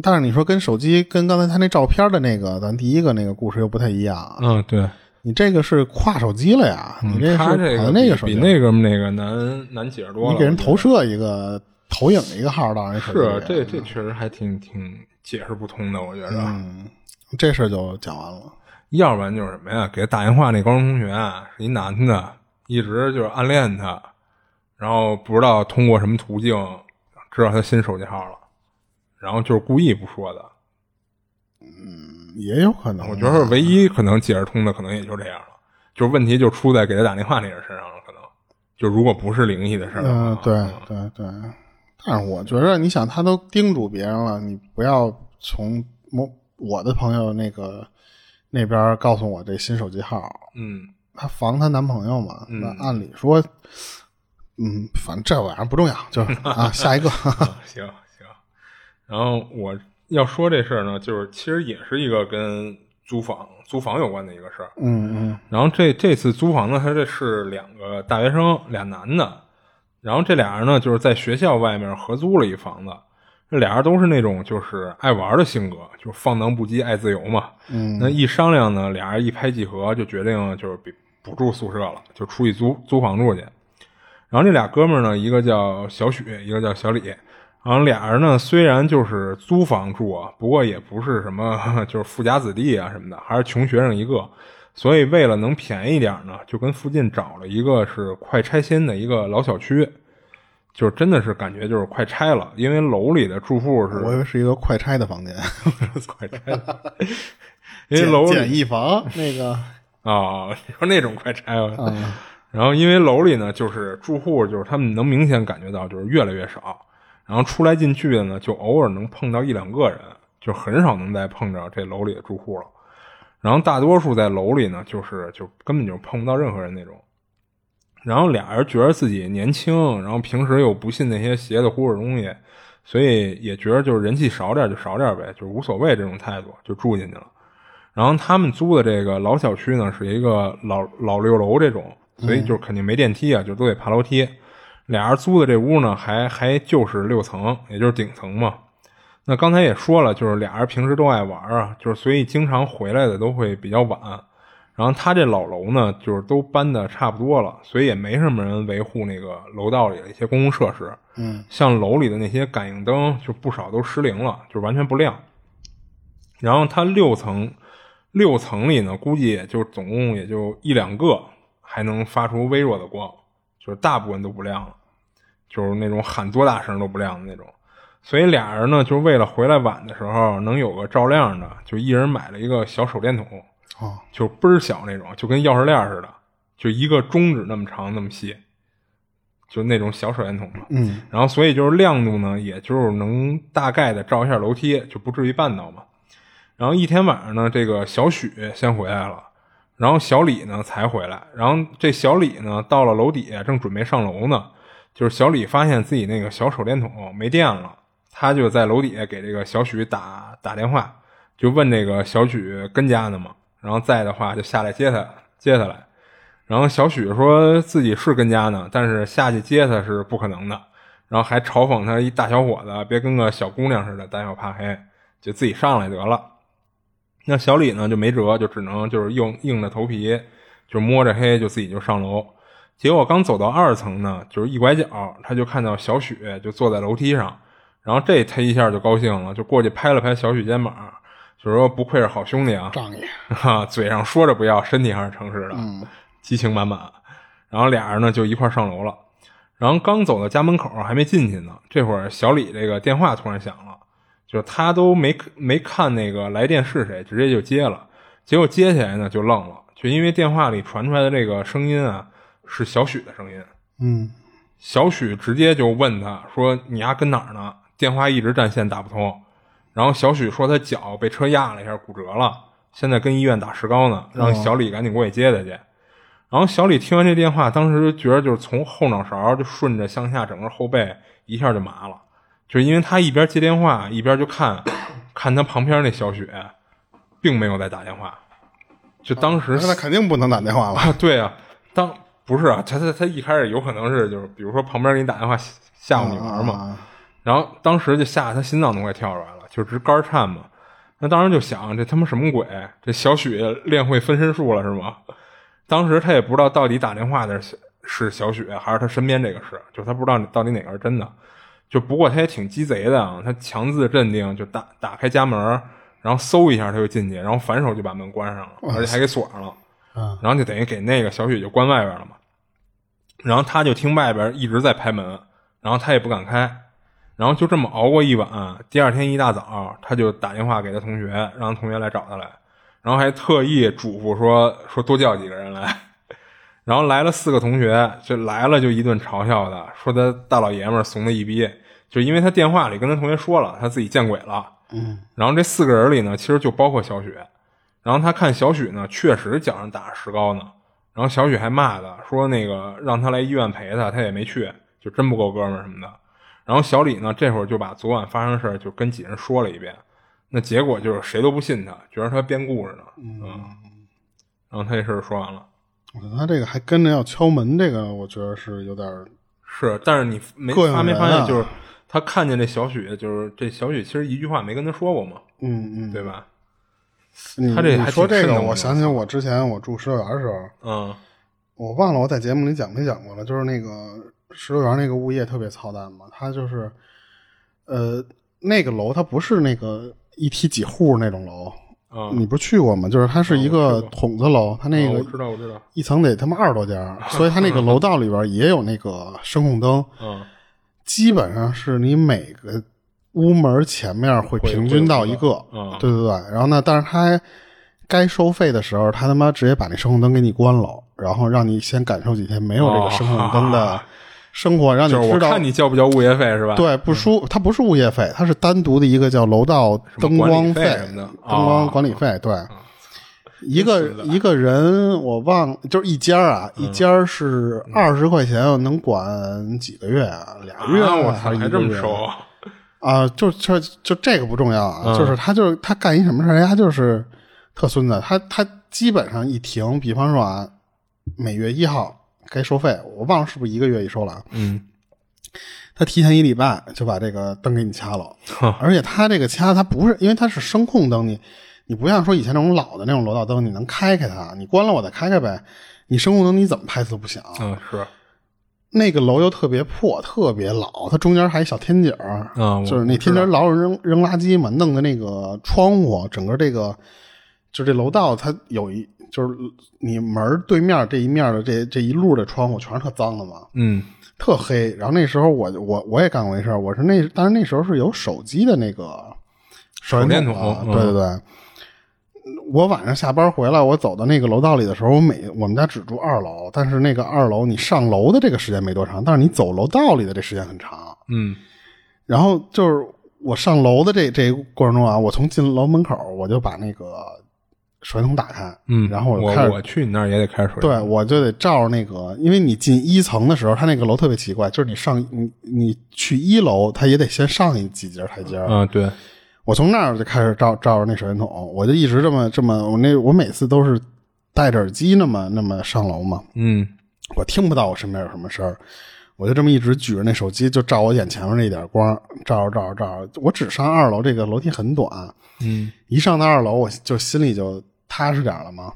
但是你说跟手机跟刚才他那照片的那个，咱第一个那个故事又不太一样。嗯，对，你这个是跨手机了呀，你这是跑那个手机，比那个那个难难解释多了。你给人投射一个投影一个号到人手机，是这这确实还挺挺解释不通的，我觉得。嗯，这事儿就讲完了。要不然就是什么呀？给他打电话那高中同学是一男的，一直就是暗恋他，然后不知道通过什么途径知道他新手机号了，然后就是故意不说的。嗯，也有可能。我觉得唯一可能解释通的，可能也就这样了。就是问题就出在给他打电话那人身上了，可能就如果不是灵异的事儿。嗯，对对对。但是我觉得，你想，他都叮嘱别人了，你不要从我我的朋友那个。那边告诉我这新手机号，嗯，她防她男朋友嘛？那按理说，嗯，反正这玩意儿不重要，就是 啊，下一个。行行。然后我要说这事儿呢，就是其实也是一个跟租房租房有关的一个事儿。嗯嗯。然后这这次租房呢，他这是两个大学生，俩男的，然后这俩人呢，就是在学校外面合租了一房子。这俩人都是那种就是爱玩的性格，就是放荡不羁、爱自由嘛。嗯，那一商量呢，俩人一拍即合，就决定就是不住宿舍了，就出去租租房住去。然后这俩哥们呢，一个叫小许，一个叫小李。然后俩人呢，虽然就是租房住啊，不过也不是什么 就是富家子弟啊什么的，还是穷学生一个。所以为了能便宜点呢，就跟附近找了一个是快拆迁的一个老小区。就真的是感觉就是快拆了，因为楼里的住户是，我以为是一个快拆的房间，快拆的，因为楼简易房 那个啊，你说那种快拆了，然后因为楼里呢，就是住户就是他们能明显感觉到就是越来越少，然后出来进去的呢，就偶尔能碰到一两个人，就很少能再碰着这楼里的住户了，然后大多数在楼里呢，就是就根本就碰不到任何人那种。然后俩人觉得自己年轻，然后平时又不信那些邪的乎的东西，所以也觉得就是人气少点就少点呗，就无所谓这种态度就住进去了。然后他们租的这个老小区呢是一个老老六楼这种，所以就肯定没电梯啊，就都得爬楼梯。俩人租的这屋呢还还就是六层，也就是顶层嘛。那刚才也说了，就是俩人平时都爱玩啊，就是所以经常回来的都会比较晚。然后他这老楼呢，就是都搬的差不多了，所以也没什么人维护那个楼道里的一些公共设施。嗯，像楼里的那些感应灯，就不少都失灵了，就完全不亮。然后它六层，六层里呢，估计也就总共也就一两个还能发出微弱的光，就是大部分都不亮了，就是那种喊多大声都不亮的那种。所以俩人呢，就是为了回来晚的时候能有个照亮的，就一人买了一个小手电筒。哦，就倍儿小那种，就跟钥匙链似的，就一个中指那么长那么细，就那种小手电筒嘛。嗯，然后所以就是亮度呢，也就是能大概的照一下楼梯，就不至于绊倒嘛。然后一天晚上呢，这个小许先回来了，然后小李呢才回来。然后这小李呢到了楼底下，正准备上楼呢，就是小李发现自己那个小手电筒没电了，他就在楼底下给这个小许打打电话，就问那个小许跟家呢吗？然后在的话就下来接他，接他来。然后小许说自己是跟家呢，但是下去接他是不可能的。然后还嘲讽他一大小伙子，别跟个小姑娘似的胆小怕黑，就自己上来得了。那小李呢就没辙，就只能就是硬硬着头皮，就摸着黑就自己就上楼。结果刚走到二层呢，就是一拐角，他就看到小许就坐在楼梯上，然后这他一下就高兴了，就过去拍了拍小许肩膀，就说不愧是好兄弟啊，仗义，哈，嘴上说着不要，身体还是诚实的，激情满满。然后俩人呢就一块上楼了。然后刚走到家门口，还没进去呢，这会儿小李这个电话突然响了，就是他都没没看那个来电是谁，直接就接了。结果接起来呢就愣了，就因为电话里传出来的这个声音啊是小许的声音。嗯，小许直接就问他说：“你丫跟哪儿呢？”电话一直占线打不通。然后小许说他脚被车压了一下，骨折了，现在跟医院打石膏呢，让小李赶紧过去接他去。然后小李听完这电话，当时觉得就是从后脑勺就顺着向下，整个后背一下就麻了，就是因为他一边接电话一边就看，看他旁边那小雪，并没有在打电话，就当时那肯定不能打电话了。对啊，当不是啊，他他他一开始有可能是就是比如说旁边给你打电话吓唬你玩嘛，然后当时就吓得他心脏都快跳出来了，就直肝颤嘛。那当时就想这他妈什么鬼？这小许练会分身术了是吗？当时他也不知道到底打电话的是小许还是他身边这个是，就他不知道到底哪个是真的。就不过他也挺鸡贼的啊，他强自镇定，就打打开家门，然后搜一下他就进去，然后反手就把门关上了，而且还给锁上了。然后就等于给那个小许就关外边了嘛。然后他就听外边一直在拍门，然后他也不敢开，然后就这么熬过一晚。第二天一大早，他就打电话给他同学，让同学来找他来。然后还特意嘱咐说说多叫几个人来，然后来了四个同学，就来了就一顿嘲笑他，说他大老爷们怂的一逼，就因为他电话里跟他同学说了他自己见鬼了。嗯，然后这四个人里呢，其实就包括小许。然后他看小许呢，确实脚上打着石膏呢。然后小许还骂他，说那个让他来医院陪他，他也没去，就真不够哥们儿什么的。然后小李呢，这会儿就把昨晚发生的事就跟几人说了一遍。那结果就是谁都不信他，觉得他编故事呢。嗯，然后他这事儿说完了。我觉得他这个还跟着要敲门，这个我觉得是有点是。但是你没发没发现，就是他看见这小许，就是这小许其实一句话没跟他说过嘛。嗯嗯，对吧？他这说这个，我想起我之前我住石头园的时候，嗯，我忘了我在节目里讲没讲过了，就是那个石头园那个物业特别操蛋嘛，他就是呃那个楼，它不是那个。一梯几户那种楼，你不是去过吗？就是它是一个筒子楼，它那个我知道我知道，一层得他妈二十多家，所以它那个楼道里边也有那个声控灯，嗯，基本上是你每个屋门前面会平均到一个，嗯，对对对。然后呢，但是它该收费的时候，他他妈直接把那声控灯给你关了，然后让你先感受几天没有这个声控灯的。生活让你知道，看你交不交物业费是吧？对，不输，它不是物业费，它是单独的一个叫楼道灯光费什么的，灯光管理费。对，一个一个人我忘，就是一家啊，一家是二十块钱，能管几个月啊？俩月我操还这么收啊？就就就这个不重要啊，就是他就是他干一什么事儿，他就是特孙子，他他基本上一停，比方说啊，每月一号。该收费，我忘了是不是一个月一收了啊？嗯，他提前一礼拜就把这个灯给你掐了，而且他这个掐，他不是因为它是声控灯，你你不像说以前那种老的那种楼道灯，你能开开它，你关了我再开开呗。你声控灯你怎么拍它都不响。嗯，是。那个楼又特别破，特别老，它中间还一小天井儿，就是那天井老有扔扔垃圾嘛，弄的那个窗户，整个这个就这楼道它有一。就是你门对面这一面的这这一路的窗户全是特脏的嘛，嗯，特黑。然后那时候我我我也干过一事我是那但是那时候是有手机的那个手电筒，对对对。我晚上下班回来，我走到那个楼道里的时候，我每我们家只住二楼，但是那个二楼你上楼的这个时间没多长，但是你走楼道里的这时间很长，嗯。然后就是我上楼的这这过程中啊，我从进楼门口我就把那个。手电筒打开，嗯，然后我我去你那儿也得开手电对，我就得照着那个，因为你进一层的时候，它那个楼特别奇怪，就是你上你你去一楼，它也得先上你几节台阶嗯，对，我从那儿就开始照照着那水电筒，我就一直这么这么，我那我每次都是戴着耳机那么那么上楼嘛，嗯，我听不到我身边有什么事儿，我就这么一直举着那手机，就照我眼前面那点光，照着照着照着，我只上二楼，这个楼梯很短，嗯，一上到二楼，我就心里就踏实点了吗。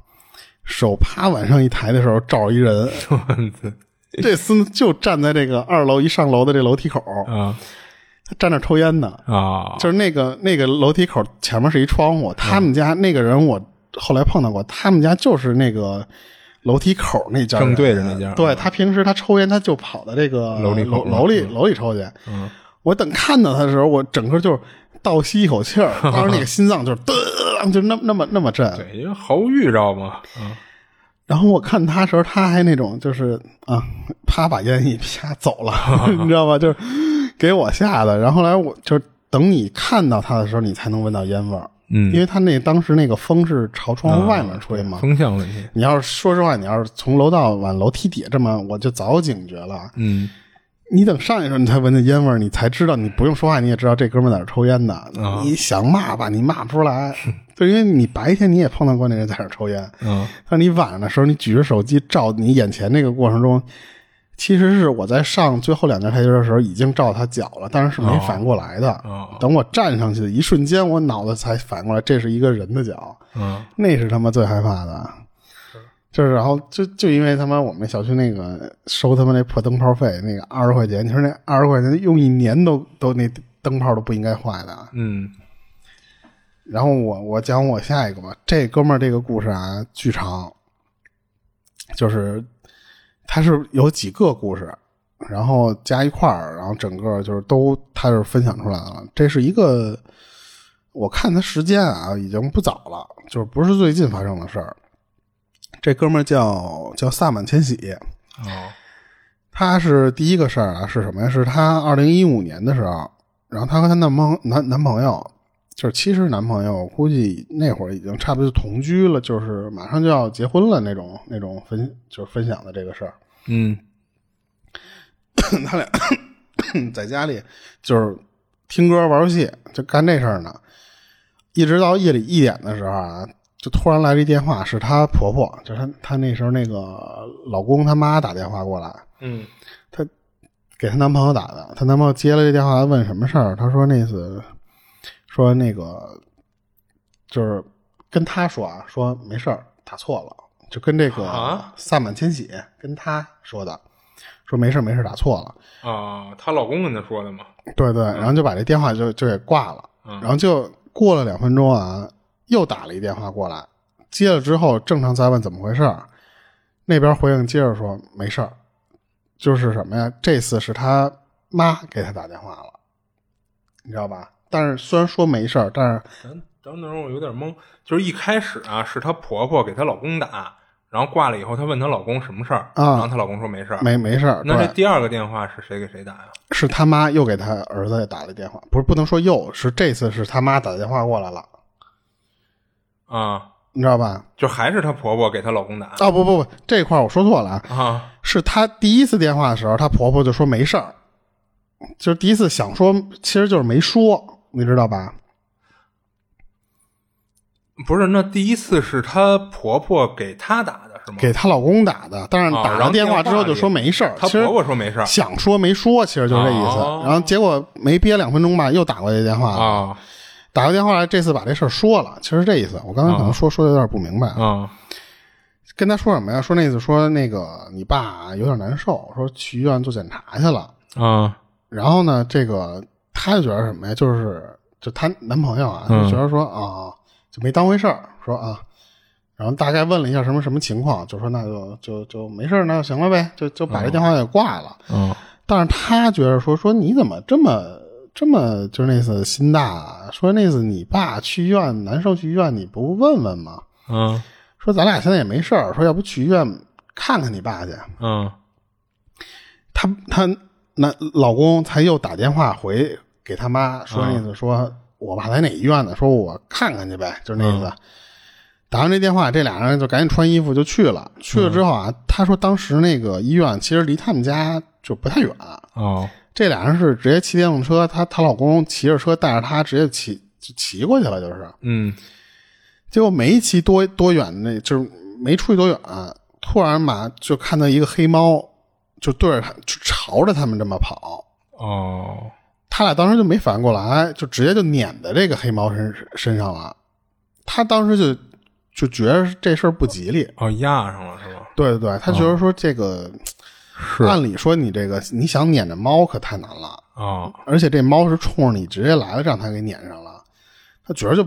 手啪往上一抬的时候，照一人，这孙子就站在这个二楼一上楼的这楼梯口，啊。他站那抽烟呢。啊，就是那个那个楼梯口前面是一窗户，他们家那个人我后来碰到过，他们家就是那个楼梯口那家，正对着那家。对他平时他抽烟，他就跑到这个楼里楼楼里楼里抽去。嗯，我等看到他的时候，我整个就是倒吸一口气儿，当时那个心脏就是噔，就那那么那么震。对，因为毫无预兆嘛，嗯然后我看他时候，他还那种就是啊，啪把烟一啪走了，你知道吧？就是给我吓的。然后后来我就等你看到他的时候，你才能闻到烟味儿，嗯，因为他那当时那个风是朝窗户外面吹嘛。风向问题，你要是说实话，你要是从楼道往楼梯底下这么，我就早警觉了。嗯你等上一声你才闻见烟味儿，你才知道，你不用说话你也知道这哥们儿在这儿抽烟的。啊你想骂吧，你骂不出来，就因为你白天你也碰到过那人在这儿抽烟，嗯但是你晚上的时候，你举着手机照你眼前那个过程中，其实是我在上最后两节台阶的时候已经照他脚了，但是是没反应过来的。哦等我站上去的一瞬间，我脑子才反应过来，这是一个人的脚，嗯那是他妈最害怕的。就是，然后就就因为他妈我们小区那个收他妈那破灯泡费，那个二十块钱，你说那二十块钱用一年都都那灯泡都不应该坏的。嗯然后我我讲我下一个吧，这哥们儿这个故事啊巨长，就是他是有几个故事，然后加一块儿，然后整个就是都他是分享出来了。这是一个我看他时间啊已经不早了，就是不是最近发生的事儿。这哥们儿叫叫萨满千玺，哦他是第一个事儿啊，是什么呀？是他二零一五年的时候，然后他和她男朋男男朋友，就是其实男朋友估计那会儿已经差不多就同居了，就是马上就要结婚了那种那种分就是分享的这个事儿。嗯 他俩 在家里就是听歌玩游戏，就干这事儿呢，一直到夜里一点的时候啊，就突然来了一电话，是她婆婆，就是她她那时候那个老公他妈打电话过来。嗯她给她男朋友打的，她男朋友接了这电话，问什么事儿？她说那次说那个就是跟她说啊，说没事儿，打错了，就跟这个啊萨满千玺跟她说的，说没事儿没事儿，打错了。啊，她老公跟她说的嘛，对对，然后就把这电话就就给挂了，嗯然后就过了两分钟啊，又打了一电话过来，接了之后正常再问怎么回事儿，那边回应接着说没事儿，就是什么呀？这次是他妈给他打电话了，你知道吧？但是虽然说没事儿，但是等等等，我有点懵。就是一开始啊，是她婆婆给她老公打，然后挂了以后，她问她老公什么事儿，啊然后她老公说没事儿。没没事儿。那这对第二个电话是谁给谁打呀？是他妈又给他儿子打了电话，不是不能说又是这次是他妈打电话过来了，啊，你知道吧？就还是她婆婆给她老公打。哦不不不，这块儿我说错了啊，啊。是她第一次电话的时候，她婆婆就说没事儿，就是第一次想说，其实就是没说，你知道吧？不是，那第一次是她婆婆给她打的是吗？给她老公打的，但是啊打完电话之后就说没事儿，她婆婆说没事儿。想说没说，其实就是这意思。哦。然后结果没憋两分钟吧，又打过去电话了，啊打个电话来，这次把这事儿说了，其实这意思。我刚才可能说、说的有点不明白，啊跟他说什么呀？说那意思说那个你爸有点难受，说去医院做检查去了。啊然后呢，这个她就觉得什么呀？就是就她男朋友啊，嗯就觉得说啊，就没当回事儿，说啊，然后大概问了一下什么什么情况，就说那就就就没事儿，那就行了呗，就就把这电话给挂了。嗯但是他觉得说说你怎么这么这么就是那次心大啊？说那次你爸去医院难受去医院，你不问问吗？嗯说咱俩现在也没事儿，说要不去医院看看你爸去。嗯她她那老公才又打电话回给他妈说那意思说，我爸在哪医院呢？说我看看去呗，就是那意思。打完这电话，这俩人就赶紧穿衣服就去了。去了之后啊，他说当时那个医院其实离他们家就不太远，哦这俩人是直接骑电动车，她她老公骑着车带着她直接骑就骑过去了，就是。嗯结果没骑多多远，那就是没出去多远，突然嘛就看到一个黑猫就对着他，就朝着他们这么跑。哦，他俩当时就没反应过来，就直接就撵在这个黑猫身身上了。他当时就就觉得这事儿不吉利。哦，压上了是吧？对对对，他觉得说这个，是按理说你这个你想撵着猫可太难了，啊，而且这猫是冲着你直接来了，让它给撵上了，他觉得就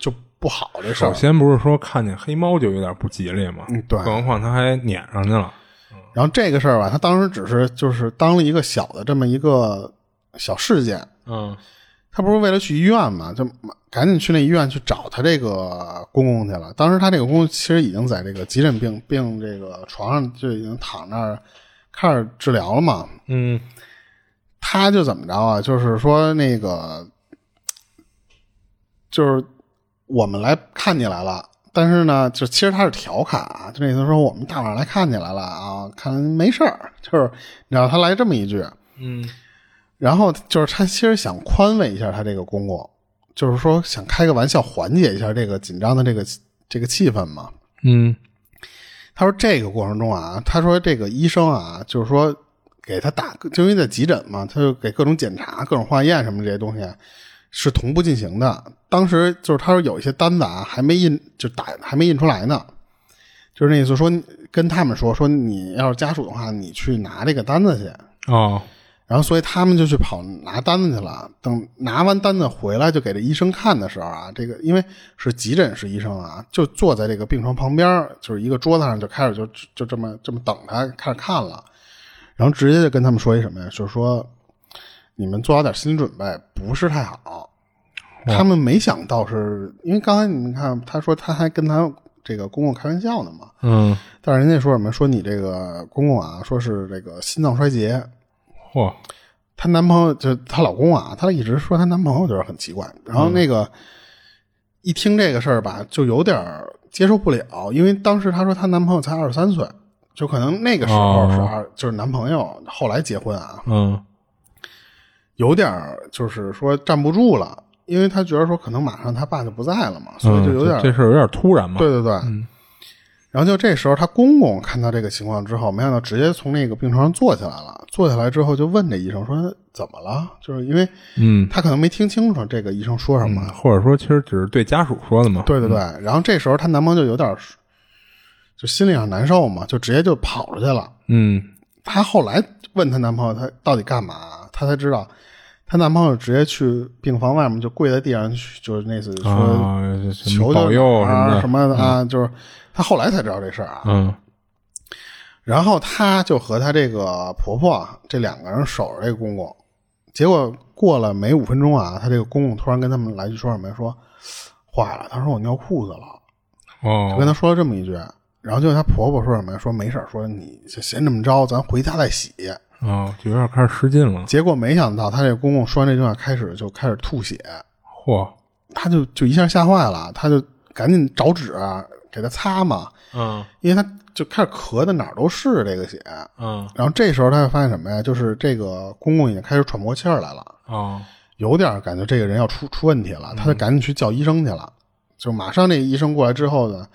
就不好这事儿首。先不是说看见黑猫就有点不吉利嘛，嗯，对。更何况它还撵上去了。然后这个事儿吧，他当时只是就是当了一个小的这么一个小事件。嗯他不是为了去医院嘛，就赶紧去那医院去找他这个公公去了。当时他这个公公其实已经在这个急诊病病这个床上就已经躺那儿开始治疗了嘛。嗯他就怎么着啊？就是说那个，就是我们来看你来了，但是呢，就其实他是调侃啊，就那意思说我们大晚上来看你来了啊，看没事儿，就是你知道他来这么一句，嗯然后就是他其实想宽慰一下他这个公公，就是说想开个玩笑缓解一下这个紧张的这个这个气氛嘛。嗯他说这个过程中啊，他说这个医生啊，就是说给他打，就因为在急诊嘛，他就给各种检查、各种化验什么这些东西是同步进行的。当时就是他说有一些单子啊还没印，就打还没印出来呢，就是那意思说跟他们说说你要是家属的话，你去拿这个单子去。哦然后，所以他们就去跑拿单子去了。等拿完单子回来，就给这医生看的时候啊，这个因为是急诊室医生啊，就坐在这个病床旁边，就是一个桌子上，就开始就就这么这么等他开始看了。然后直接就跟他们说一什么呀？就是说你们做好点心理准备，不是太好。他们没想到是因为刚才你们看，他说他还跟他这个公公开玩笑呢嘛。嗯，但是人家说什么？说你这个公公啊，说是这个心脏衰竭。嚯，她男朋友就她老公啊，她一直说她男朋友就是很奇怪，然后那个、一听这个事儿吧，就有点接受不了，因为当时她说她男朋友才二十三岁，就可能那个时候是二、就是男朋友后来结婚啊，嗯。有点就是说站不住了，因为她觉得说可能马上她爸就不在了嘛，所以就有点、嗯这事儿有点突然嘛。对对对，然后就这时候，她公公看到这个情况之后，没想到直接从那个病床上坐起来了。坐下来之后，就问这医生说：“怎么了？”就是因为嗯，他可能没听清楚这个医生说什么。或者说其实只是对家属说的嘛。对对对，然后这时候她男朋友就有点就心里上难受嘛，就直接就跑出去了。嗯她后来问她男朋友她到底干嘛，她才知道，她男朋友直接去病房外面就跪在地上去，就是那次说求求佑什么什么的啊，就是她后来才知道这事儿啊。嗯然后她就和她这个婆婆啊这两个人守着这个公公，结果过了没五分钟啊，她这个公公突然跟他们来句说什么呀？说坏了，他说我尿裤子了，哦就跟哦她说了这么一句。然后就她婆婆说什么呀？说没事儿说你就嫌这么着，咱回家再洗。哦，就有点开始失禁了。结果没想到她这个公公说完这句话，开始就开始吐血，嚯，她就就一下吓坏了，她就赶紧找纸啊给他擦嘛，嗯因为他就开始咳的哪儿都是这个血。嗯然后这时候他就发现什么呀？就是这个公公已经开始喘不过气儿来了，哦有点感觉这个人要出出问题了，他就赶紧去叫医生去了。就马上那医生过来之后呢，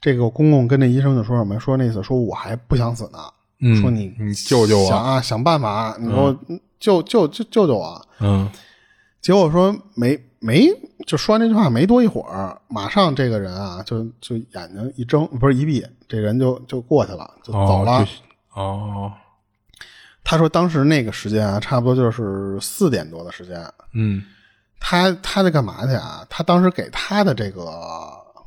这个公公跟那医生就说什么？说那意思说我还不想死呢，嗯，说你你救救我。想啊想办法，你给我救救救救救我。嗯结果说没没就说完这句话没多一会儿，马上这个人啊就就眼睛一睁不是一闭，这人就就过去了，就走了。哦哦他说当时那个时间啊，差不多就是四点多的时间。嗯他他在干嘛去啊？他当时给他的这个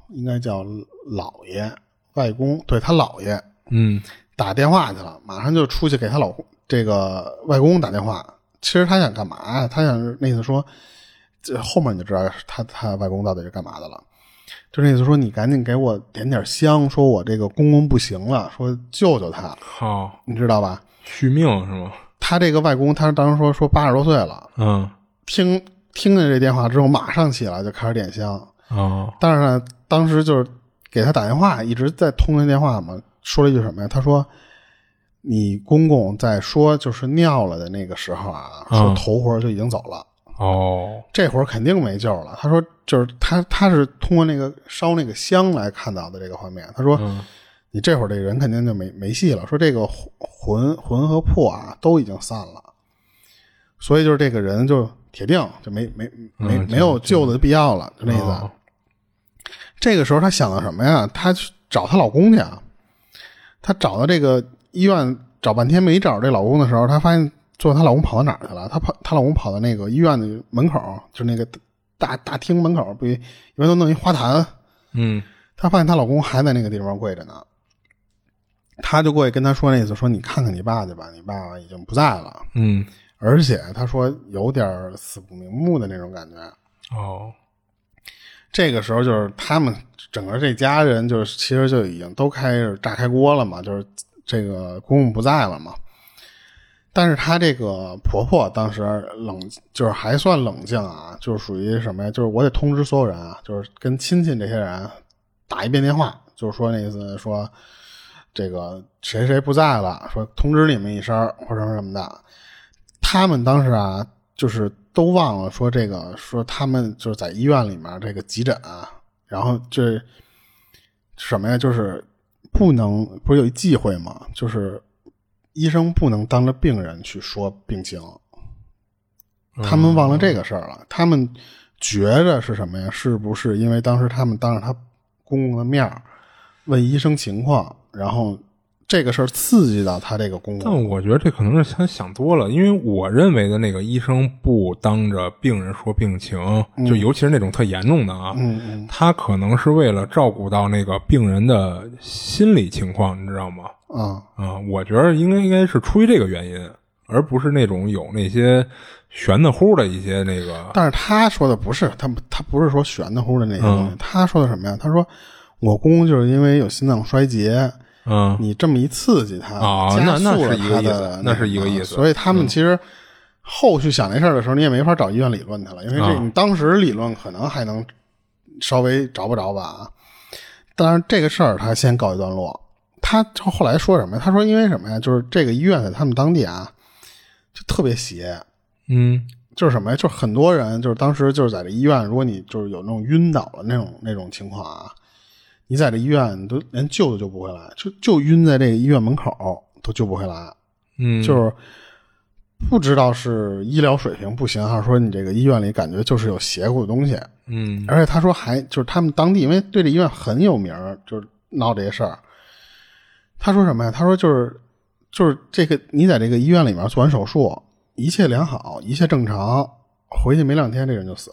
应该叫姥爷、外公，对他姥爷嗯打电话去了，马上就出去给他老公这个外公打电话。其实他想干嘛呀？他想那意思说，这后面你就知道他他外公到底是干嘛的了。就那意思说，你赶紧给我点点香，说我这个公公不行了，说救救他，好你知道吧？续命是吗？他这个外公，他当时说说八十多岁了，嗯听听见这电话之后，马上起来就开始点香。哦但是呢，当时就是给他打电话，一直在通那电话嘛，说了一句什么呀？他说：“你公公在说就是尿了的那个时候啊，嗯说头回就已经走了，哦这会儿肯定没救了。”他说：“就是他他是通过那个烧那个香来看到的这个画面。他说，嗯你这会儿这人肯定就没没戏了。说这个魂魂和魄啊都已经散了，所以就是这个人就铁定就没没没没有救的必要了，就那意思。这个时候她想到什么呀？她去找她老公去啊。她找到这个医院找半天没找着这老公的时候，她发现最后她老公跑到哪儿去了？她跑她老公跑到那个医院的门口，就那个大大厅门口，不一般都弄一花坛。嗯，她发现她老公还在那个地方跪着呢。她就过去跟他说：“那意思说，你看看你爸去吧，你爸爸已经不在了。”嗯，而且她说有点死不瞑目的那种感觉。哦，这个时候就是他们整个这家人，就是其实就已经都开始炸开锅了嘛，就是这个公公不在了嘛。但是她这个婆婆当时冷，就是还算冷静啊，就是属于什么呀？就是我得通知所有人啊，就是跟亲戚这些人打一遍电话，就是说那意思说。这个谁谁不在了，说通知你们一声或者什么什么的。他们当时啊，就是都忘了说这个，说他们就是在医院里面这个急诊啊，然后这什么呀，就是不能不是有一忌讳吗？就是医生不能当着病人去说病情。他们忘了这个事儿了，他们觉着是什么呀？是不是因为当时他们当着他公公的面问医生情况？然后这个事儿刺激到他这个公公，但我觉得这可能是他想多了，因为我认为的那个医生不当着病人说病情，就尤其是那种特严重的啊，他可能是为了照顾到那个病人的心理情况，你知道吗？啊啊，我觉得应该应该是出于这个原因，而不是那种有那些玄的乎的一些那个。但是他说的不是他他不是说玄的乎的那些东西，他说的什么呀？他说。我公公就是因为有心脏衰竭，嗯，你这么一刺激他，加速了他的，那是一个意思。所以他们其实后续想这事儿的时候，你也没法找医院理论去了，因为这你当时理论可能还能稍微找不着吧。当然，这个事儿他先告一段落。他后来说什么？他说因为什么呀？就是这个医院在他们当地啊，就特别邪。嗯，就是什么呀？就是很多人就是当时就是在这医院，如果你就是有那种晕倒了那种那种情况啊。你在这医院都连救都救不回来，就就晕在这个医院门口都救不回来，嗯，就是不知道是医疗水平不行，还是说你这个医院里感觉就是有邪乎的东西，嗯，而且他说还就是他们当地因为对这医院很有名，就是闹这些事儿。他说什么呀？他说就是就是这个你在这个医院里面做完手术，一切良好，一切正常，回去没两天这人就死。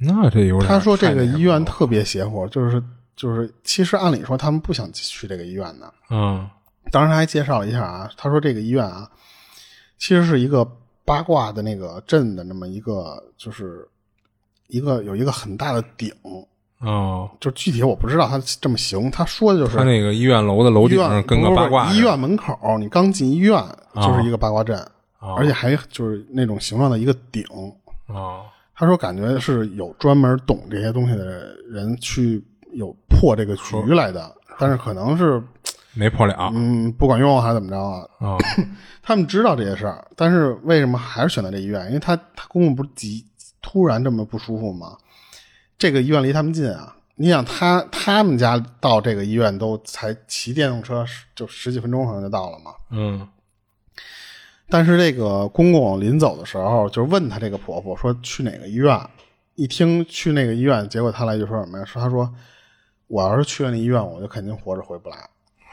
那这有点。他说这个医院特别邪乎，就是就是，其实按理说他们不想去这个医院的。嗯，当时他还介绍了一下啊，他说这个医院啊，其实是一个八卦的那个镇的那么一个，就是一个有一个很大的顶。哦，就具体我不知道他这么形容，他说的就是他那个医院楼的楼顶上跟个八卦。医院门口，你刚进医院就是一个八卦阵，而且还就是那种形状的一个顶。哦。他说：“感觉是有专门懂这些东西的人去有破这个局来的，但是可能是没破了，嗯，不管用还是怎么着啊？啊，他们知道这些事儿，但是为什么还是选择这医院？因为他他公公不是急突然这么不舒服吗？这个医院离他们近啊！你想他他们家到这个医院都才骑电动车就十几分钟可能就到了嘛。嗯。”但是这个公公临走的时候，就问他这个婆婆说去哪个医院？一听去那个医院，结果他来就说什么呀？说他说我要是去了那医院，我就肯定活着回不来。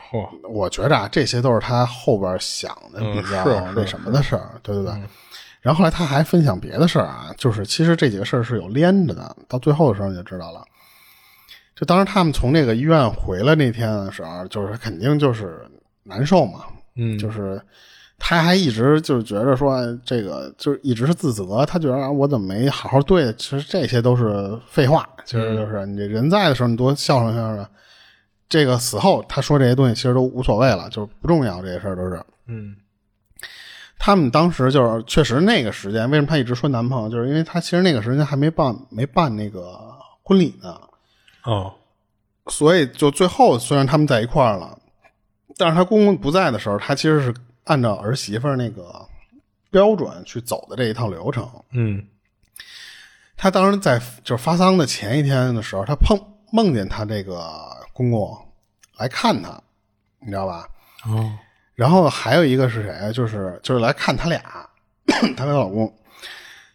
嚯！我觉着啊，这些都是他后边想的比较那什么的事儿，对对对。然后后来他还分享别的事儿啊，就是其实这几个事儿是有连着的。到最后的时候你就知道了。就当时他们从那个医院回来那天的时候，就是肯定就是难受嘛，嗯，就是。他还一直就是觉着说这个就是一直是自责，他觉得我怎么没好好对？其实这些都是废话，其实就是你人在的时候你多孝顺孝顺，这个死后他说这些东西其实都无所谓了，就是不重要，这些事儿都是。嗯，他们当时就是确实那个时间，为什么他一直说男朋友？就是因为他其实那个时间还没办没办那个婚礼呢。哦，所以就最后虽然他们在一块儿了，但是他公公不在的时候，他其实是。按照儿媳妇那个标准去走的这一套流程，嗯，他当时在就是发丧的前一天的时候，他碰梦见他这个公公来看他，你知道吧？哦，然后还有一个是谁？就是就是来看他俩，她跟老公。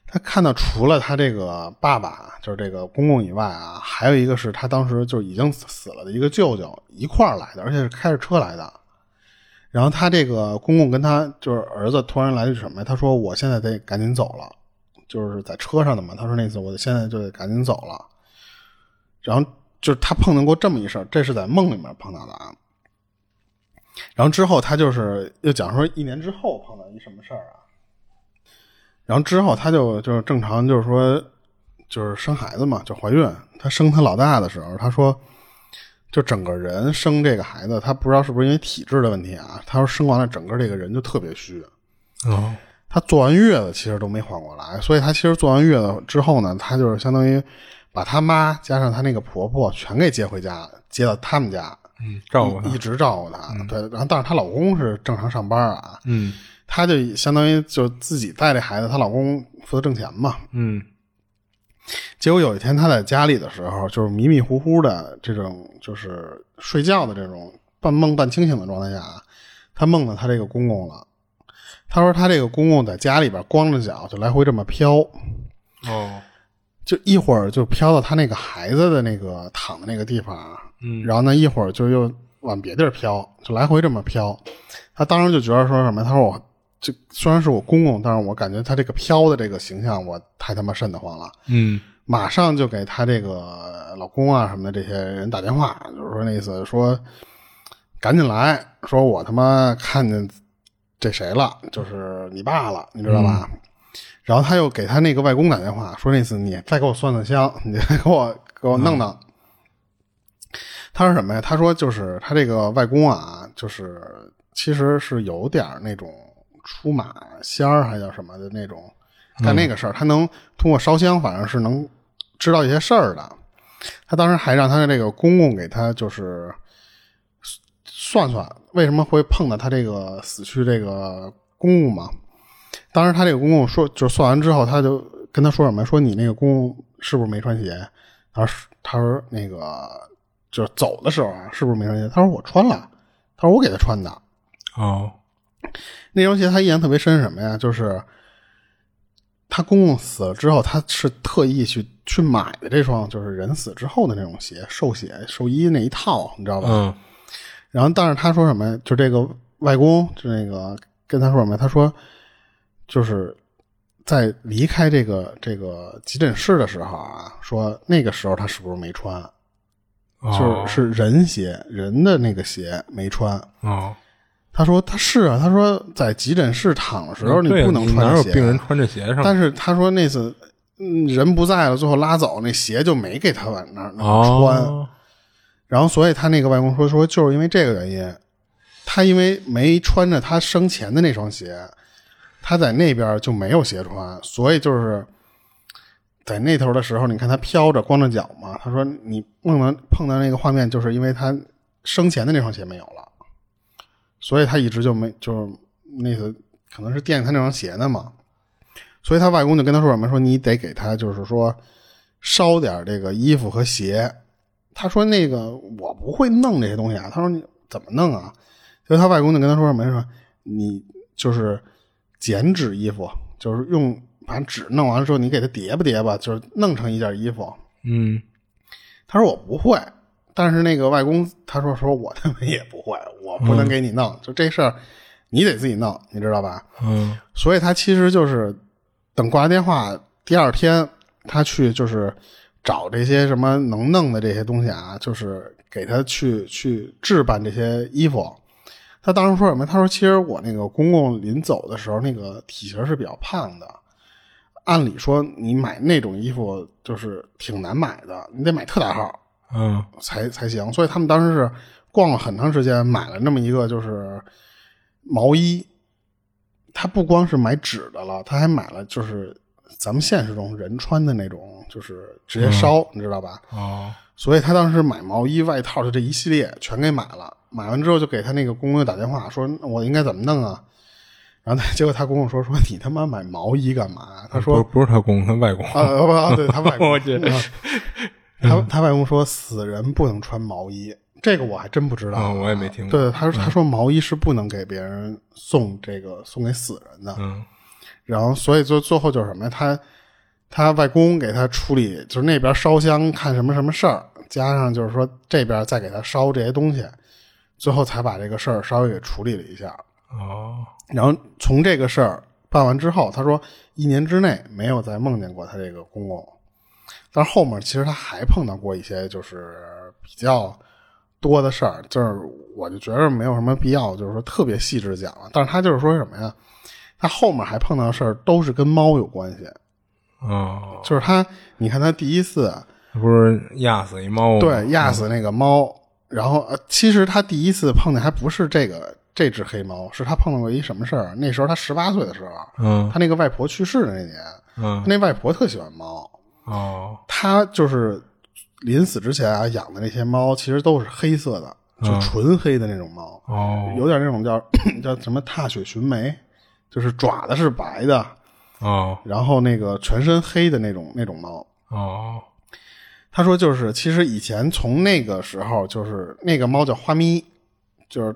她看到除了她这个爸爸，就是这个公公以外啊，还有一个是她当时就已经死了的一个舅舅一块儿来的，而且是开着车来的。然后她这个公公跟她就是儿子突然来句什么呀？他说：“我现在得赶紧走了。”就是在车上的嘛。他说：“那次我现在就得赶紧走了。”然后就是他碰到过这么一事儿，这是在梦里面碰到的啊。然后之后他就是又讲说一年之后碰到一什么事儿啊？然后之后他就就是正常就是说就是生孩子嘛，就怀孕。她生她老大的时候，她说就整个人生这个孩子，她不知道是不是因为体质的问题啊？她说生完了整个这个人就特别虚。哦，她坐完月子其实都没缓过来，所以她其实坐完月子之后呢，她就是相当于把她妈加上她那个婆婆全给接回家，接到他们家。嗯，照顾她一直照顾她。对，然后但是她老公是正常上班啊。嗯。她就相当于就自己带这孩子，她老公负责挣钱嘛。嗯。结果有一天她在家里的时候，就是迷迷糊糊的这种，就是睡觉的这种半梦半清醒的状态下，她梦到她这个公公了。她说她这个公公在家里边光着脚就来回这么飘。哦。就一会儿就飘到她那个孩子的那个躺的那个地方。嗯。然后呢，一会儿就又往别地儿飘，就来回这么飘。她当时就觉得说什么？她说我。这虽然是我公公，但是我感觉他这个飘的这个形象，我太他妈瘆得慌了。嗯，马上就给他这个老公啊什么的这些人打电话，就是说那意思说，赶紧来说，我他妈看见这谁了，就是你爸了，你知道吧？然后他又给他那个外公打电话，说那次你再给我算算香，你再给我给我弄弄。他说什么呀？他说就是他这个外公啊，就是其实是有点那种。出马仙儿还叫什么的那种，干那个事儿，他能通过烧香，反正是能知道一些事儿的。他当时还让他的这个公公给他就是算算为什么会碰到他这个死去这个公公嘛。当时他这个公公说，就算完之后，他就跟他说什么，说你那个公公是不是没穿鞋？他说他说那个就是走的时候啊，是不是没穿鞋？他说我穿了，他说我给他穿的。哦。那双鞋他印象特别深，什么呀？就是他公公死了之后，他是特意去去买的这双，就是人死之后的那种鞋，寿鞋寿衣那一套，你知道吧？嗯。然后，但是他说什么？就这个外公，就那个跟他说什么？他说，就是在离开这个这个急诊室的时候啊，说那个时候他是不是没穿？就是是人鞋，人的那个鞋没穿。哦。他说他是啊，他说在急诊室躺的时候你不能穿鞋，哪有病人穿着鞋上？但是他说那次人不在了，最后拉走那鞋就没给他往那那穿，然后所以他那个外公说说就是因为这个原因，他因为没穿着他生前的那双鞋，他在那边就没有鞋穿，所以就是在那头的时候，你看他飘着光着脚嘛。他说你碰到碰到那个画面，就是因为他生前的那双鞋没有了。所以他一直就没，就是那个可能是惦记他那双鞋呢嘛，所以他外公就跟他说什么，说你得给他就是说烧点这个衣服和鞋。他说那个我不会弄这些东西啊。他说你怎么弄啊？所以他外公就跟他说什么，说你就是剪纸衣服，就是用把纸弄完了之后，你给它叠吧叠吧，就是弄成一件衣服。嗯，他说我不会。但是那个外公他说说我他妈也不会，我不能给你弄，就这事儿你得自己弄，你知道吧？嗯，所以他其实就是等挂完电话第二天，他去就是找这些什么能弄的这些东西啊，就是给他去去置办这些衣服。他当时说什么？他说其实我那个公公临走的时候，那个体型是比较胖的，按理说你买那种衣服就是挺难买的，你得买特大号。嗯，才才行，所以他们当时是逛了很长时间，买了那么一个就是毛衣。他不光是买纸的了，他还买了就是咱们现实中人穿的那种，就是直接烧，你知道吧？哦，所以他当时买毛衣、外套的这一系列全给买了。买完之后就给他那个公公打电话，说我应该怎么弄啊？然后他结果他公公说说你他妈买毛衣干嘛？他说不是他公公，他外公啊不啊，对他外公。我去。他他外公说：“死人不能穿毛衣，这个我还真不知道我也没听过对，他说他说毛衣是不能给别人送这个送给死人的，嗯然后所以最最后就是什么呀？他他外公给他处理，就是那边烧香看什么什么事儿，加上就是说这边再给他烧这些东西，最后才把这个事儿稍微给处理了一下。哦然后从这个事儿办完之后，他说一年之内没有再梦见过他这个公公，但是后面其实他还碰到过一些就是比较多的事儿，就是我就觉得没有什么必要，就是说特别细致讲了。但是他就是说什么呀？他后面还碰到的事儿都是跟猫有关系，哦，就是他，你看他第一次不是压死一猫吗？对压死那个猫，然后呃，其实他第一次碰见还不是这个这只黑猫，是他碰到过一什么事儿？那时候他十八岁的时候，嗯。他那个外婆去世的那年，嗯。那外婆特喜欢猫，哦。他就是临死之前啊养的那些猫，其实都是黑色的，就纯黑的那种猫，哦。有点那种叫 叫什么踏雪寻梅，就是爪子是白的，哦。然后那个全身黑的那种那种猫。哦。他说，就是其实以前从那个时候，就是那个猫叫花咪，就是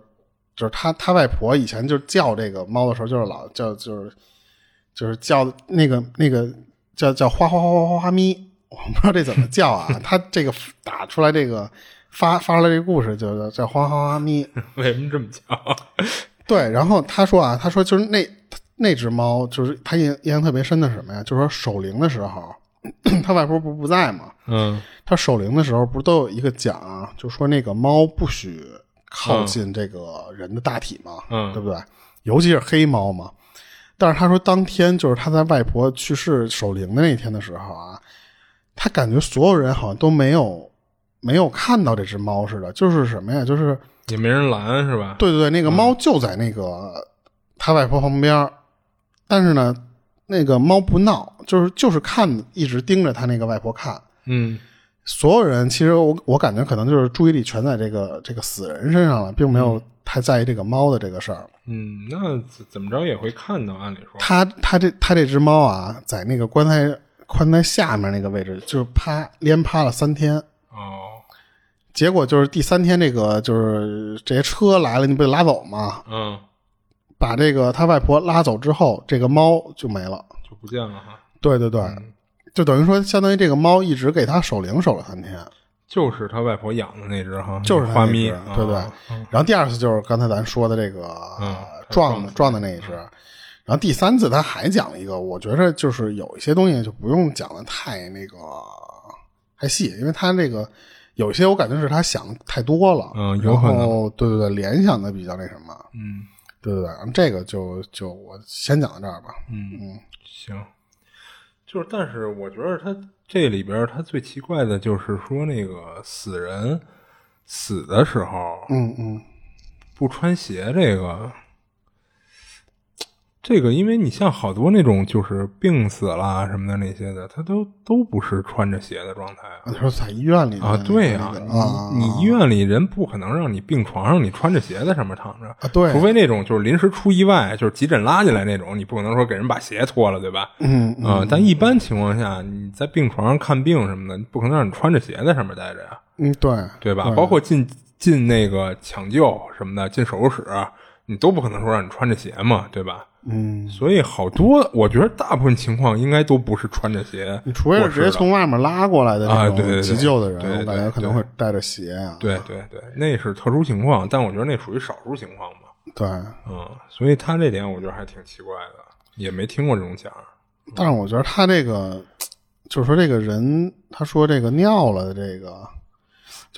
就是他他外婆以前就叫这个猫的时候，就是老叫就是就是叫那个那个叫叫花花花花花花咪，我不知道这怎么叫啊。他这个打出来这个发发出来这个故事就叫叫花花花花咪。为什么这么叫？对，然后他说啊，他说就是那那只猫，就是他印印象特别深的是什么呀？就是说守灵的时候，他外婆不是不在嘛，嗯他守灵的时候不是都有一个讲啊，就说那个猫不许靠近这个人的大体嘛，嗯对不对？尤其是黑猫嘛。但是他说当天就是他在外婆去世守灵的那天的时候啊，他感觉所有人好像都没有没有看到这只猫似的，就是什么呀？就是也没人拦是吧？对对对，那个猫就在那个他外婆旁边，但是呢，那个猫不闹，就是就是看，一直盯着他那个外婆看。嗯所有人其实我我感觉可能就是注意力全在这个这个死人身上了，并没有太在意这个猫的这个事儿。嗯，那怎怎么着也会看到，按理说。他他这他这只猫啊，在那个棺材棺材下面那个位置，就是趴连趴了三天。哦结果就是第三天，这个就是这些车来了，你不得拉走吗？嗯，把这个他外婆拉走之后，这个猫就没了。就不见了哈。对对对，就等于说，相当于这个猫一直给他守灵守了三天。就是他外婆养的那只哈，就是花咪，只对对啊然后第二次就是刚才咱说的这个嗯撞的撞的那一只，然后第三次他还讲了一个，我觉得就是有一些东西就不用讲的太那个太细，因为他这个有些我感觉是他想的太多了，嗯有可能然后对对对，联想的比较那什么，嗯对对对，然后这个就就我先讲到这儿吧，嗯嗯，行。就是，但是我觉得他这里边他最奇怪的就是说那个死人死的时候嗯嗯，不穿鞋，这个这个，因为你像好多那种就是病死啦什么的那些的，他都都不是穿着鞋的状态啊。就是在医院里啊，对呀、你啊你医院里人不可能让你病床上你穿着鞋在上面躺着，啊对除非那种就是临时出意外，就是急诊拉进来那种，你不可能说给人把鞋脱了，对吧？嗯嗯啊、但一般情况下，你在病床上看病什么的，你不可能让你穿着鞋在上面待着呀，嗯对对吧？包括进进那个抢救什么的，进手术室，你都不可能说让你穿着鞋嘛，对吧？嗯，所以好多，我觉得大部分情况应该都不是穿着鞋，你除非是直接从外面拉过来的那种啊对对对急救的人，我感觉可能会带着鞋啊。对对对，那是特殊情况，但我觉得那属于少数情况嘛。对，嗯，所以他这点我觉得还挺奇怪的，也没听过这种讲。但是我觉得他这个，就是说这个人，他说这个尿了的这个，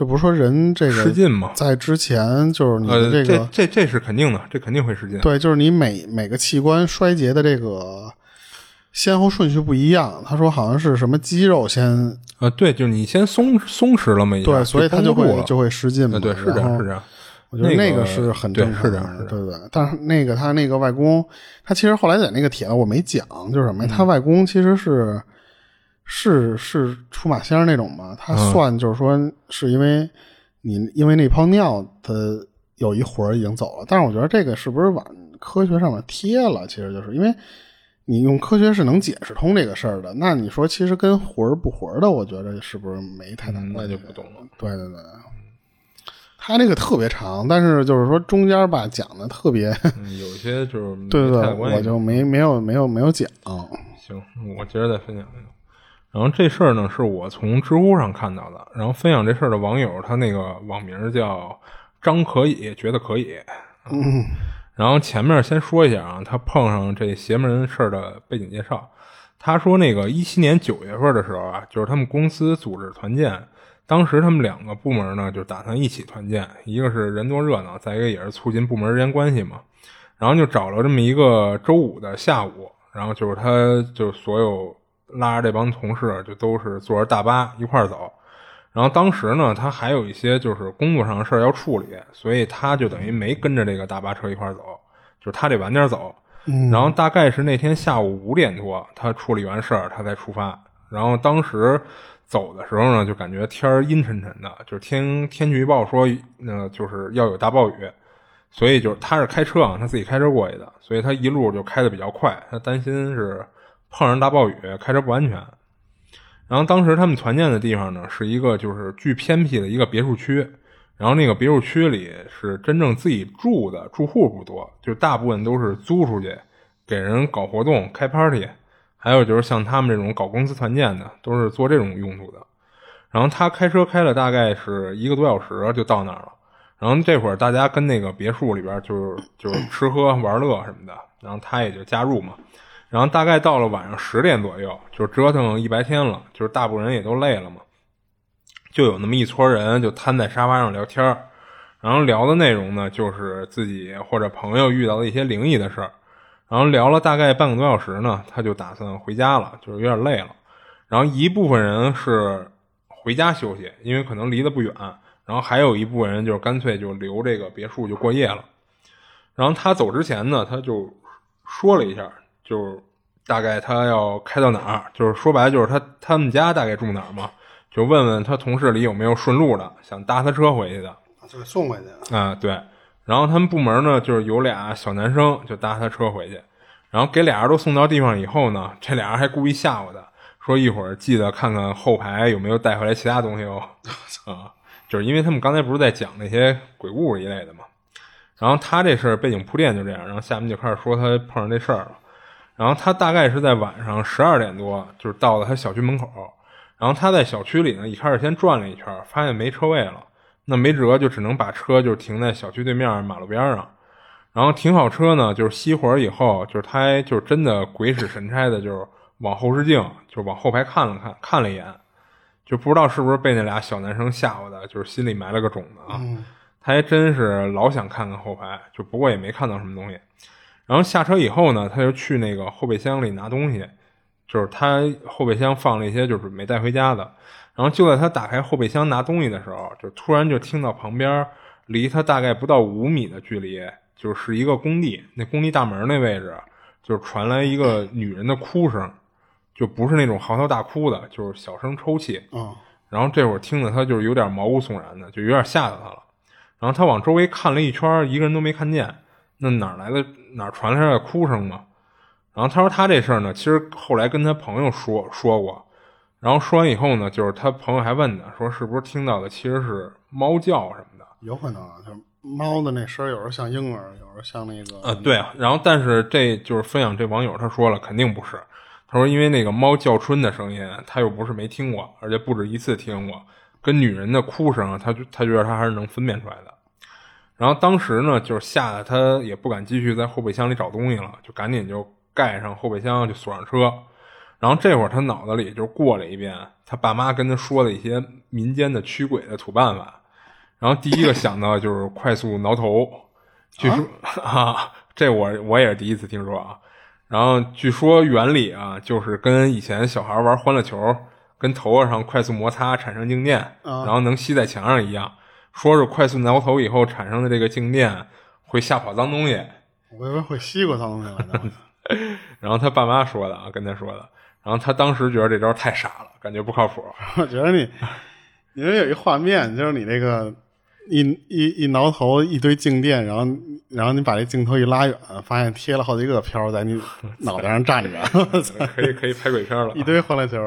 就不是说人这个失禁嘛在之前就是你的这个，这这是肯定的，这肯定会失禁。对，就是你每每个器官衰竭的这个先后顺序不一样。他说好像是什么肌肉先呃，对，就是你先松松弛了嘛一，对，所以他就会就会失禁嘛。呃，对，是这样，是这样。我觉得那个个是很对正常的，是这样是这对不对？但是那个他那个外公，他其实后来在那个帖子我没讲，就是什么呀？他外公其实是是是出马仙儿那种吗，他算就是说是因为你因为那泡尿，他有一魂儿已经走了。但是我觉得这个是不是往科学上面贴了？其实就是因为你用科学是能解释通这个事儿的。那你说其实跟魂儿不魂儿的，我觉得是不是没太大关系？嗯那就不懂了。对对对。他那个特别长，但是就是说中间吧讲的特别，嗯有些就是 对对我就没没有没有没有讲。行，我接着再分享一个。然后这事儿呢，是我从知乎上看到的。然后分享这事儿的网友，他那个网名叫张可以，觉得可以。嗯。然后前面先说一下啊，他碰上这邪门事儿的背景介绍。他说，那个一七年九月份的时候啊，就是他们公司组织团建，当时他们两个部门呢就打算一起团建，一个是人多热闹，再一个也是促进部门之间关系嘛。然后就找了这么一个周五的下午，然后就是他就所有。拉着这帮同事就都是坐着大巴一块儿走，然后当时呢，他还有一些就是工作上的事儿要处理，所以他就等于没跟着这个大巴车一块儿走，就是他得晚点走。然后大概是那天下午五点多，他处理完事儿，他才出发。然后当时走的时候呢，就感觉天儿阴沉沉的，就是天天气预报说，呃就是要有大暴雨，所以就是他是开车啊，他自己开车过去的，所以他一路就开的比较快，他担心是。碰上大暴雨，开车不安全。然后当时他们团建的地方呢，是一个就是巨偏僻的一个别墅区。然后那个别墅区里是真正自己住的住户不多，就大部分都是租出去给人搞活动、开 party，还有就是像他们这种搞公司团建的，都是做这种用途的。然后他开车开了大概是一个多小时就到那儿了。然后这会儿大家跟那个别墅里边就是就是吃喝玩乐什么的，然后他也就加入嘛。然后大概到了晚上十点左右，就折腾一白天了，就是大部分人也都累了嘛，就有那么一撮人就瘫在沙发上聊天然后聊的内容呢，就是自己或者朋友遇到的一些灵异的事儿，然后聊了大概半个多小时呢，他就打算回家了，就是有点累了。然后一部分人是回家休息，因为可能离得不远，然后还有一部分人就是干脆就留这个别墅就过夜了。然后他走之前呢，他就说了一下。就大概他要开到哪儿，就是说白了就是他他们家大概住哪儿嘛，就问问他同事里有没有顺路的，想搭他车回去的，就送回去啊。对，然后他们部门呢，就是有俩小男生就搭他车回去，然后给俩人都送到地方以后呢，这俩人还故意吓唬他，说一会儿记得看看后排有没有带回来其他东西哦。啊，就是因为他们刚才不是在讲那些鬼物一类的嘛，然后他这事儿背景铺垫就这样，然后下面就开始说他碰上这事儿了。然后他大概是在晚上十二点多，就是到了他小区门口。然后他在小区里呢，一开始先转了一圈，发现没车位了，那没辙，就只能把车就停在小区对面马路边上。然后停好车呢，就是熄火以后，就是他还就是真的鬼使神差的，就是往后视镜，就往后排看了看，看了一眼，就不知道是不是被那俩小男生吓唬的，就是心里埋了个种子啊。他还真是老想看看后排，就不过也没看到什么东西。然后下车以后呢，他就去那个后备箱里拿东西，就是他后备箱放了一些就准备带回家的。然后就在他打开后备箱拿东西的时候，就突然就听到旁边离他大概不到五米的距离，就是一个工地，那工地大门那位置，就传来一个女人的哭声，就不是那种嚎啕大哭的，就是小声抽泣。然后这会儿听着他就是有点毛骨悚然的，就有点吓到他了。然后他往周围看了一圈，一个人都没看见。那哪来的哪传来的哭声嘛？然后他说他这事儿呢，其实后来跟他朋友说说过，然后说完以后呢，就是他朋友还问他，说是不是听到的其实是猫叫什么的？有可能啊，就猫的那声有时候像婴儿，有时候像那个……呃，对啊。然后但是这就是分享这网友他说了，肯定不是。他说因为那个猫叫春的声音，他又不是没听过，而且不止一次听过，跟女人的哭声，他他觉得他还是能分辨出来的。然后当时呢，就是吓得他也不敢继续在后备箱里找东西了，就赶紧就盖上后备箱，就锁上车。然后这会儿他脑子里就过了一遍他爸妈跟他说的一些民间的驱鬼的土办法。然后第一个想到就是快速挠头，据说啊，这我我也是第一次听说啊。然后据说原理啊，就是跟以前小孩玩欢乐球，跟头发上快速摩擦产生静电，然后能吸在墙上一样。说是快速挠头以后产生的这个静电会吓跑脏东西，我以为会吸过脏东西呢。然后他爸妈说的啊，跟他说的。然后他当时觉得这招太傻了，感觉不靠谱。我觉得你，因为有一画面，就是你那个一一一挠头，一堆静电，然后然后你把这镜头一拉远，发现贴了好几个飘在你 脑袋上站着，可以可以拍鬼片了，一堆欢乐球。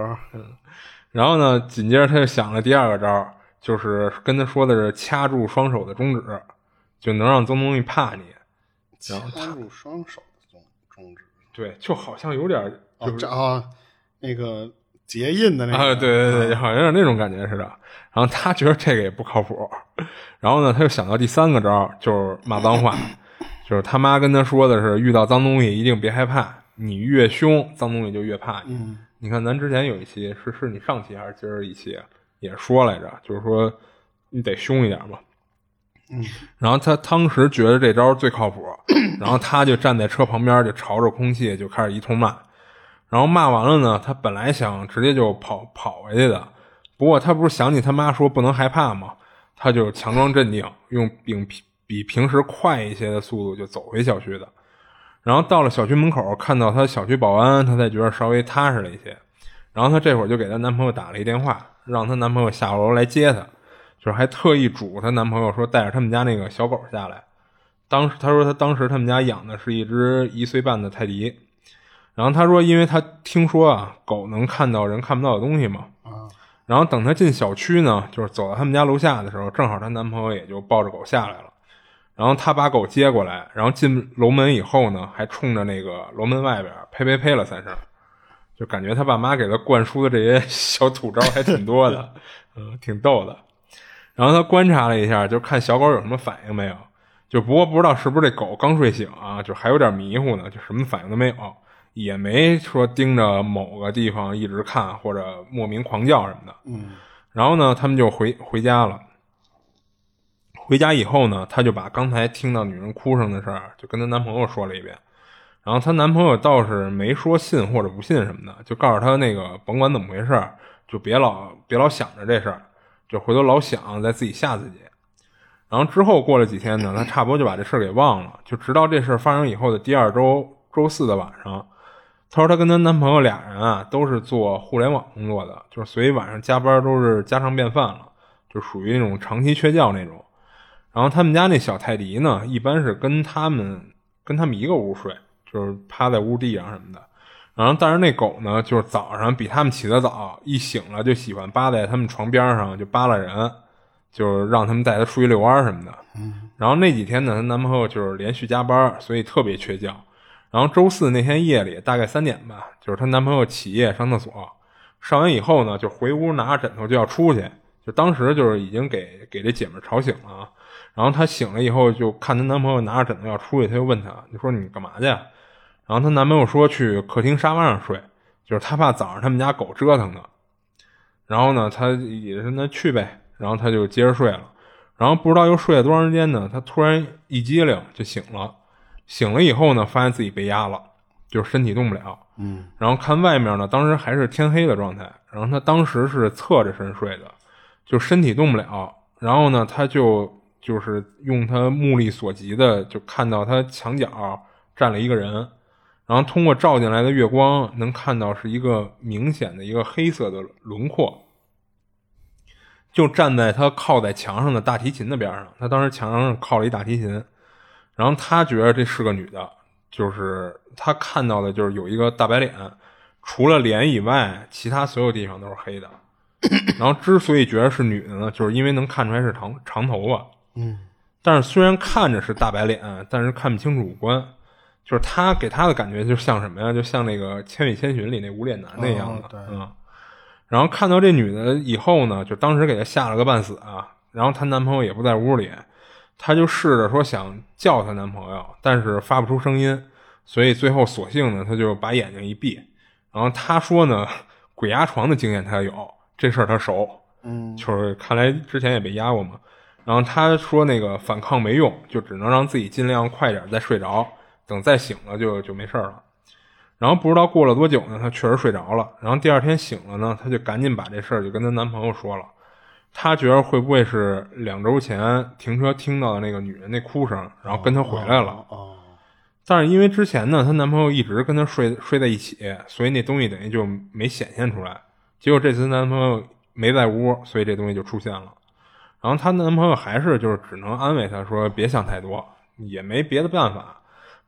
然后呢，紧接着他就想了第二个招。就是跟他说的是掐住双手的中指，就能让脏东西怕你。掐住双手的中中指，对，就好像有点就是啊，那个结印的那个，啊，对对对，好像有点那种感觉似的。然后他觉得这个也不靠谱，然后呢，他又想到第三个招，就是骂脏话，就是他妈跟他说的是，遇到脏东西一定别害怕，你越凶，脏东西就越怕你。你看咱之前有一期是是你上期还是今儿一期也说来着，就是说你得凶一点嘛。嗯，然后他当时觉得这招最靠谱，然后他就站在车旁边，就朝着空气就开始一通骂。然后骂完了呢，他本来想直接就跑跑回去的。不过他不是想起他妈说不能害怕吗？他就强装镇定，用比比平时快一些的速度就走回小区的。然后到了小区门口，看到他小区保安，他才觉得稍微踏实了一些。然后他这会儿就给她男朋友打了一电话，让她男朋友下楼来接她，就是还特意嘱她男朋友说带着他们家那个小狗下来。当时她说她当时他们家养的是一只一岁半的泰迪，然后她说因为她听说啊狗能看到人看不到的东西嘛。然后等她进小区呢，就是走到他们家楼下的时候，正好她男朋友也就抱着狗下来了。然后她把狗接过来，然后进楼门以后呢，还冲着那个楼门外边呸呸呸了三声，就感觉他爸妈给他灌输的这些 小土招还挺多的，嗯，挺逗的。然后他观察了一下，就看小狗有什么反应没有。就不过不知道是不是这狗刚睡醒啊，就还有点迷糊呢，就什么反应都没有。也没说盯着某个地方一直看或者莫名狂叫什么的。嗯，然后呢，他们就回回家了。回家以后呢，他就把刚才听到女人哭声的事儿就跟她男朋友说了一遍。然后她男朋友倒是没说信或者不信什么的，就告诉她那个甭管怎么回事，就别老别老想着这事儿，就回头老想再自己吓自己。然后之后过了几天呢，她差不多就把这事儿给忘了。就直到这事儿发生以后的第二周周四的晚上。她说她跟她男朋友俩人啊都是做互联网工作的，就是所以晚上加班都是家常便饭了，就属于那种长期缺觉那种。然后他们家那小泰迪呢，一般是跟他们跟他们一个屋睡，就是趴在屋地上什么的。然后但是那狗呢，就是早上比他们起得早，一醒了就喜欢扒在他们床边上就扒拉人，就是让他们带它出去遛弯什么的。然后那几天呢，她男朋友就是连续加班，所以特别缺觉。然后周四那天夜里，大概三点吧，就是她男朋友起夜上厕所，上完以后呢，就回屋拿着枕头就要出去，就当时就是已经给给这姐们吵醒了。然后她醒了以后，就看她男朋友拿着枕头要出去，她就问他，就说你干嘛去？然后她男朋友说去客厅沙发上睡，就是她怕早上他们家狗折腾她。然后呢，她也是那去呗，然后她就接着睡了。然后不知道又睡了多长时间呢，她突然一激灵就醒了。醒了以后呢，发现自己被压了，就是身体动不了。嗯，然后看外面呢，当时还是天黑的状态。然后她当时是侧着身睡的，就身体动不了。然后呢，她就就是用她目力所及的，就看到她墙角站了一个人。然后通过照进来的月光，能看到是一个明显的一个黑色的轮廓，就站在他靠在墙上的大提琴的边上。他当时墙上靠了一大提琴。然后他觉得这是个女的，就是他看到的就是有一个大白脸，除了脸以外，其他所有地方都是黑的。然后之所以觉得是女的呢，就是因为能看出来是长长头发。嗯，但是虽然看着是大白脸，但是看不清楚五官。就是他给他的感觉就像什么呀？就像那个《千与千寻》里那无脸男那样的。嗯。然后看到这女的以后呢，就当时给她吓了个半死啊。然后她男朋友也不在屋里。她就试着说想叫她男朋友，但是发不出声音，所以最后索性呢，她就把眼睛一闭。然后她说呢，鬼压床的经验她有，这事儿她熟，嗯，就是看来之前也被压过嘛。然后她说那个反抗没用，就只能让自己尽量快点再睡着，等再醒了就就没事了。然后不知道过了多久呢，她确实睡着了。然后第二天醒了呢，她就赶紧把这事儿就跟她男朋友说了。她觉得会不会是两周前停车听到的那个女人那哭声，然后跟她回来了？哦，但是因为之前呢，她男朋友一直跟她睡睡在一起，所以那东西等于就没显现出来。结果这次男朋友没在屋，所以这东西就出现了。然后她男朋友还是就是只能安慰她说别想太多，也没别的办法。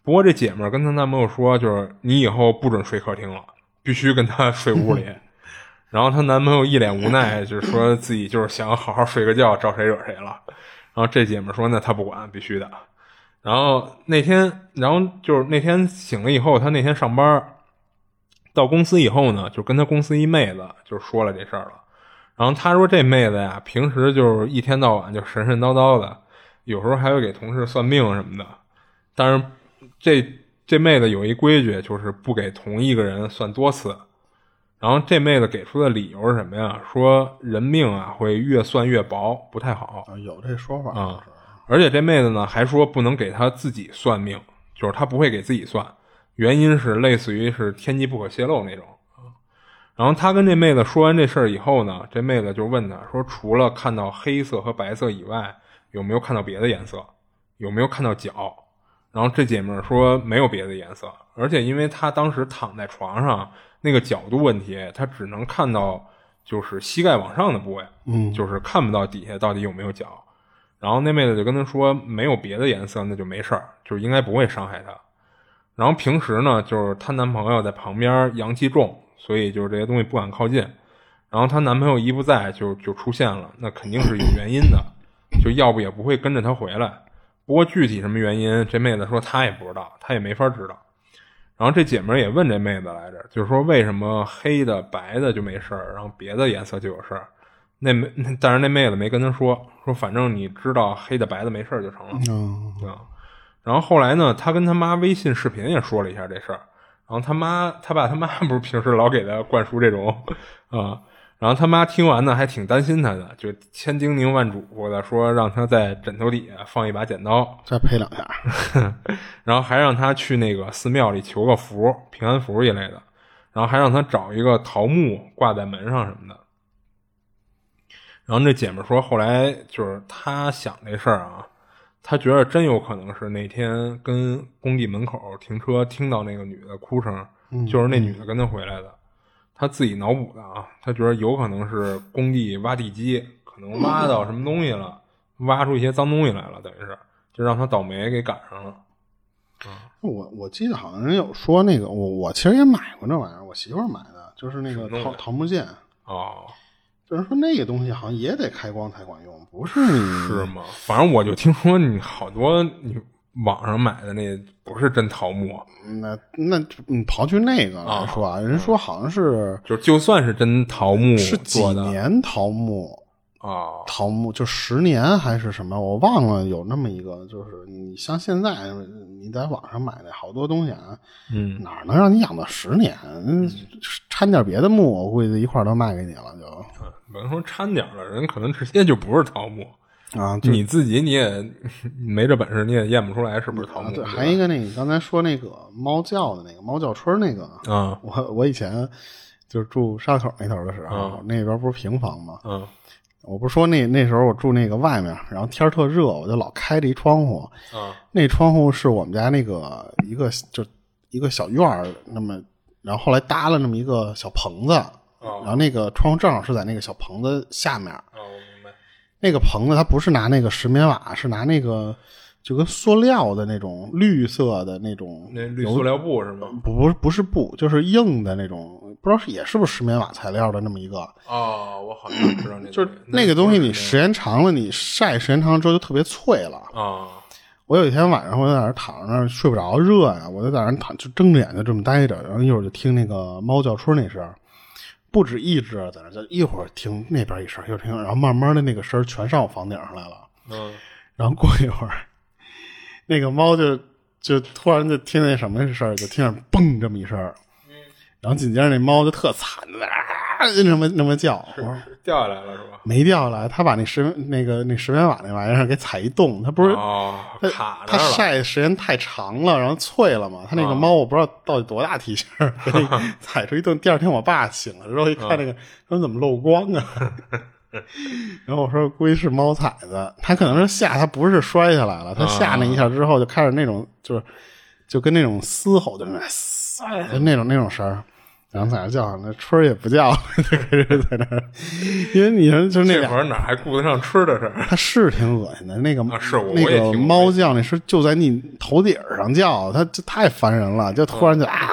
不过这姐们儿跟她男朋友说，就是你以后不准睡客厅了，必须跟她睡屋里。然后她男朋友一脸无奈，就是说自己就是想好好睡个觉，招谁惹谁了。然后这姐们说：“那她不管，必须的。”然后那天，然后就是那天醒了以后，她那天上班到公司以后呢，就跟她公司一妹子就说了这事儿了。然后她说这妹子呀，平时就是一天到晚就神神叨叨的，有时候还会给同事算命什么的。但是这这妹子有一规矩，就是不给同一个人算多次。然后这妹子给出的理由是什么呀？说人命啊会越算越薄，不太好。有这说法啊。而且这妹子呢还说不能给她自己算命，就是她不会给自己算，原因是类似于是天机不可泄露那种。然后他跟这妹子说完这事儿以后呢，这妹子就问他说：“除了看到黑色和白色以外，有没有看到别的颜色？有没有看到脚？”然后这姐妹说没有别的颜色，而且因为她当时躺在床上，那个角度问题，她只能看到就是膝盖往上的部位，嗯，就是看不到底下到底有没有脚。然后那妹子就跟她说没有别的颜色，那就没事儿，就是应该不会伤害她。然后平时呢，就是她男朋友在旁边阳气重，所以就是这些东西不敢靠近。然后她男朋友一不在，就就出现了，那肯定是有原因的，就要不也不会跟着她回来。不过具体什么原因，这妹子说她也不知道，她也没法知道。然后这姐们也问这妹子来着，就是说为什么黑的、白的就没事儿，然后别的颜色就有事儿？那没，但是那妹子没跟她说，说反正你知道黑的、白的没事儿就成了。嗯，然后后来呢，她跟她妈微信视频也说了一下这事儿。然后他妈、他爸、他妈不是平时老给她灌输这种 啊。然后他妈听完呢，还挺担心他的，就千叮咛万嘱咐的说，让他在枕头底下放一把剪刀，再配两下，然后还让他去那个寺庙里求个福，平安符一类的，然后还让他找一个桃木挂在门上什么的。然后那姐们说，后来就是他想这事儿啊，他觉得真有可能是那天跟工地门口停车听到那个女的哭声，就是那女的跟他回来的。他自己脑补的啊，他觉得有可能是工地挖地基，可能挖到什么东西了，挖出一些脏东西来了，等于是就让他倒霉给赶上了。我我记得好像人有说那个，我我其实也买过那玩意儿，我媳妇买的，就是那个桃桃木剑。哦，就是说那个东西好像也得开光才管用，不是？是吗？反正我就听说你好多你。网上买的那不是真桃木，那那你刨去那个来说啊，人说好像是，就就算是真桃木，是几年桃木？啊？桃木就十年还是什么？我忘了有那么一个，就是你像现在你在网上买的好多东西啊，嗯，哪能让你养到十年？掺点别的木，我估计一块都卖给你了，就。不能说掺点了，人可能直接就不是桃木。啊，你自己你也没这本事，你也验不出来是不是桃木。对，还一个那个刚才说那个猫叫的那个猫叫春那个啊，我我以前就是住沙口那头的时候，那边不是平房吗？嗯，我不是说那那时候我住那个外面，然后天特热，我就老开着一窗户。啊，那窗户是我们家那个一个就一个小院儿，那么然后后来搭了那么一个小棚子，然后那个窗户正好是在那个小棚子下面。那个棚子它不是拿那个石棉瓦，是拿那个就跟塑料的那种绿色的那种那绿塑料布是吗？不不不是布，就是硬的那种，不知道是也是不是石棉瓦材料的那么一个。哦，我好像知道那个。就是那个东西，你时间长了，你晒时间长了之后就特别脆了。啊！我有一天晚上我在那儿躺着那儿睡不着，热呀，我就在那儿躺，就睁着眼就这么待着，然后一会儿就听那个猫叫春那声。不止一只在那，就一会儿听那边一声，又听，然后慢慢的那个声全上我房顶上来了。嗯，然后过一会儿，那个猫就就突然就听见什么事儿，就听见嘣这么一声。嗯，然后紧接着那猫就特惨的啊，那么那么叫。我说掉下来了是吧？没掉下来，他把那石那个那石棉瓦那玩意儿给踩一洞，他不是卡他晒的时间太长了，然后脆了嘛。他那个猫我不知道到底多大体型，给 踩出一洞。第二天我爸醒了之后一看，那个说怎么漏光啊？然后我说估计是猫踩的，他可能是吓，他不是摔下来了，他吓那一下之后就开始那种就是就跟那种嘶吼的那种那种那种声儿。然后在那叫上，那春儿也不叫，就开始在那儿，因为你说就是那这会儿哪还顾得上吃的事儿？它是挺恶心的，那个、啊是我那个猫叫，那是就在你头顶上叫，它这太烦人了，就突然就啊，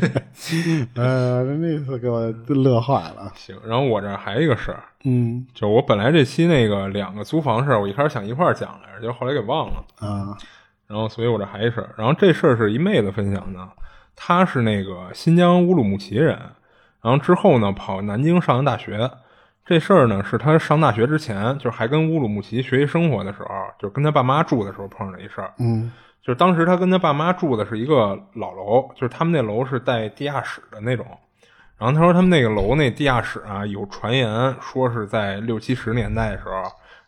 呃，那次给我乐坏了。行，然后我这儿还有一个事儿，嗯就我本来这期那个两个租房事儿，我一开始想一块儿讲来着，结果后来给忘了。啊然后，所以我这还一事儿。然后这事儿是一妹子分享的，她是那个新疆乌鲁木齐人，然后之后呢跑南京上的大学。这事儿呢是他上大学之前，就是还跟乌鲁木齐学习生活的时候，就是跟他爸妈住的时候碰上的一事儿。嗯就是当时他跟他爸妈住的是一个老楼，就是他们那楼是带地下室的那种。然后他说他们那个楼那地下室啊，有传言说是在六七十年代的时候，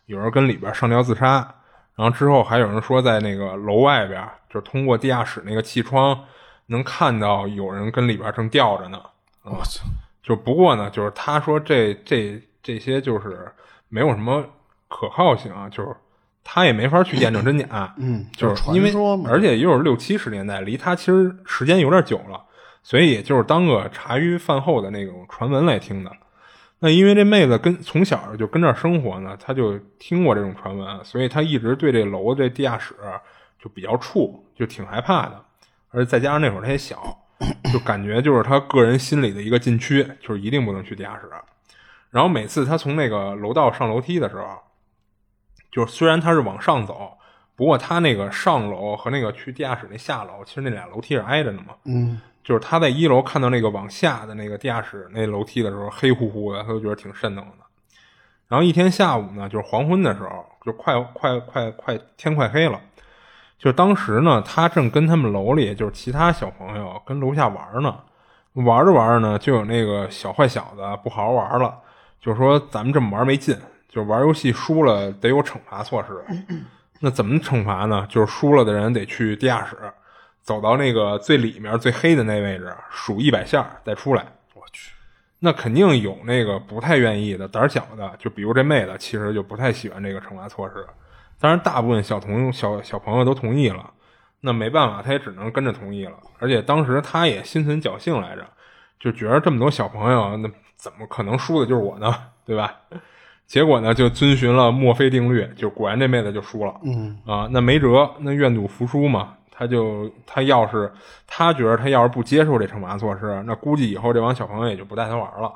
有人跟里边上吊自杀。然后之后还有人说，在那个楼外边，就是通过地下室那个气窗，能看到有人跟里边正吊着呢。我操，就不过呢，就是他说这这这些就是没有什么可靠性啊，就是他也没法去验证真假。嗯，就是传因为说，而且又是六七十年代，离他其实时间有点久了，所以也就是当个茶余饭后的那种传闻来听的。那因为这妹子跟从小就跟这儿生活呢，她就听过这种传闻，所以她一直对这楼这地下室就比较怵，就挺害怕的。而再加上那会儿他也小，就感觉就是他个人心里的一个禁区，就是一定不能去地下室。然后每次他从那个楼道上楼梯的时候，就是虽然他是往上走，不过他那个上楼和那个去地下室那下楼，其实那俩楼梯是挨着的嘛。嗯就是他在一楼看到那个往下的那个地下室那楼梯的时候，黑乎乎的，他就觉得挺瘆得慌的。然后一天下午呢，就是黄昏的时候，就快快快快天快黑了，就当时呢，他正跟他们楼里就是其他小朋友跟楼下玩呢，玩着玩着呢，就有那个小坏小子不好好玩了，就说咱们这么玩没劲，就玩游戏输了得有惩罚措施。那怎么惩罚呢？就是输了的人得去地下室。走到那个最里面最黑的那位置，数一百下再出来。我去，那肯定有那个不太愿意的、胆儿小的，就比如这妹子，其实就不太喜欢这个惩罚措施。当然，大部分小同小小朋友都同意了，那没办法，他也只能跟着同意了。而且当时他也心存侥幸来着，就觉得这么多小朋友，那怎么可能输的就是我呢？对吧？结果呢，就遵循了墨菲定律，就果然这妹子就输了。嗯啊，那没辙，那愿赌服输嘛。他就他要是他觉得他要是不接受这惩罚措施，那估计以后这帮小朋友也就不带他玩了。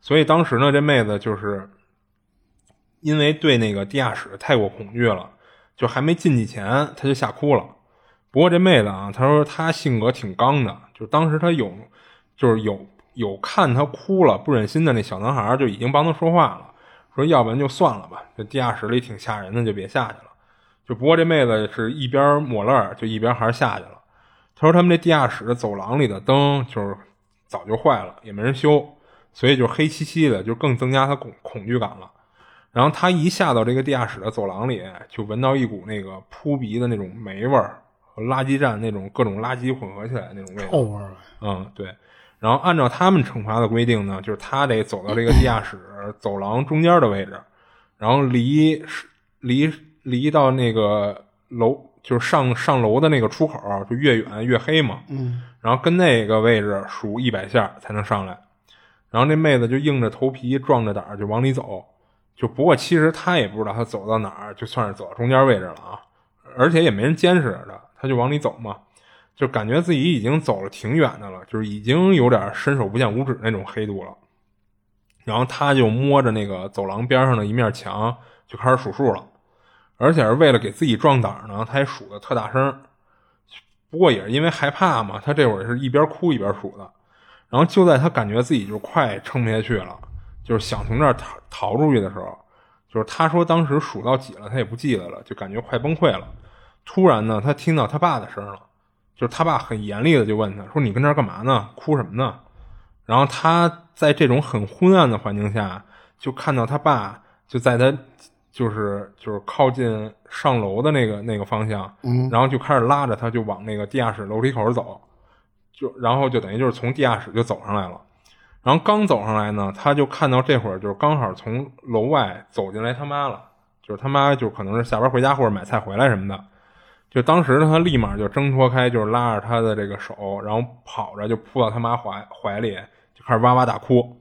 所以当时呢，这妹子就是因为对那个地下室太过恐惧了，就还没进去前她就吓哭了。不过这妹子啊，她说她性格挺刚的，就当时她有就是有有看她哭了不忍心的那小男孩就已经帮她说话了，说要不然就算了吧，这地下室里挺吓人的，就别下去了。就不过这妹子是一边抹泪儿，就一边还是下去了。她说他们这地下室的走廊里的灯就是早就坏了，也没人修，所以就黑漆漆的，就更增加她恐恐惧感了。然后他一下到这个地下室的走廊里，就闻到一股那个扑鼻的那种霉味儿和垃圾站那种各种垃圾混合起来那种味道。臭味儿。嗯，对。然后按照他们惩罚的规定呢，就是他得走到这个地下室走廊中间的位置，然后离离离到那个楼，就是上上楼的那个出口，就越远越黑嘛。嗯然后跟那个位置数一百下才能上来。然后这妹子就硬着头皮、壮着胆儿就往里走。就不过其实他也不知道他走到哪儿，就算是走到中间位置了啊，而且也没人监视着她，她就往里走嘛。就感觉自己已经走了挺远的了，就是已经有点伸手不见五指那种黑度了。然后他就摸着那个走廊边上的一面墙，就开始数数了，而且是为了给自己壮胆呢，他还数的特大声。不过也是因为害怕嘛，他这会儿是一边哭一边数的。然后就在他感觉自己就快撑不下去了，就是想从这儿逃逃出去的时候，就是他说当时数到几了，他也不记得了，就感觉快崩溃了。突然呢，他听到他爸的声了。就是他爸很严厉的就问他说：“你跟这儿干嘛呢？哭什么呢？”然后他在这种很昏暗的环境下，就看到他爸就在他就是就是靠近上楼的那个那个方向，嗯然后就开始拉着他就往那个地下室楼梯口走，就然后就等于就是从地下室就走上来了。然后刚走上来呢，他就看到这会儿就是刚好从楼外走进来他妈了，就是他妈就可能是下班回家或者买菜回来什么的。就当时他立马就挣脱开，就是拉着他的这个手，然后跑着就扑到他妈怀怀里，就开始哇哇大哭。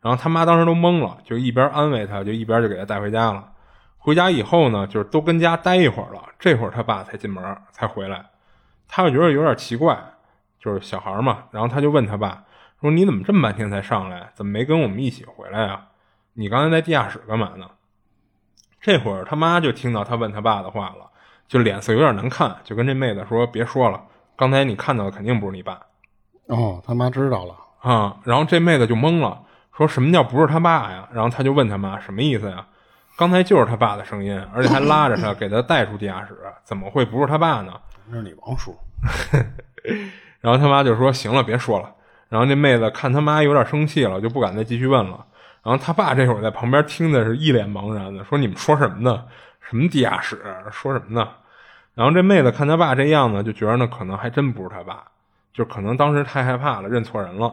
然后他妈当时都懵了，就一边安慰他，就一边就给他带回家了。回家以后呢，就是都跟家待一会儿了，这会儿他爸才进门才回来。他就觉得有点奇怪，就是小孩嘛。然后他就问他爸说：“你怎么这么半天才上来？怎么没跟我们一起回来啊？你刚才在地下室干嘛呢？”这会儿他妈就听到他问他爸的话了，就脸色有点难看，就跟这妹子说：“别说了，刚才你看到的肯定不是你爸。”哦，他妈知道了啊。然后这妹子就懵了。说什么叫不是他爸呀？然后他就问他妈什么意思呀？刚才就是他爸的声音，而且还拉着他给他带出地下室，怎么会不是他爸呢？那是你王叔。然后他妈就说：“行了，别说了。”然后那妹子看他妈有点生气了，就不敢再继续问了。然后他爸这会儿在旁边听的是一脸茫然的，说：“你们说什么呢？什么地下室？说什么呢？”然后这妹子看他爸这样呢，就觉得那可能还真不是他爸，就可能当时太害怕了，认错人了。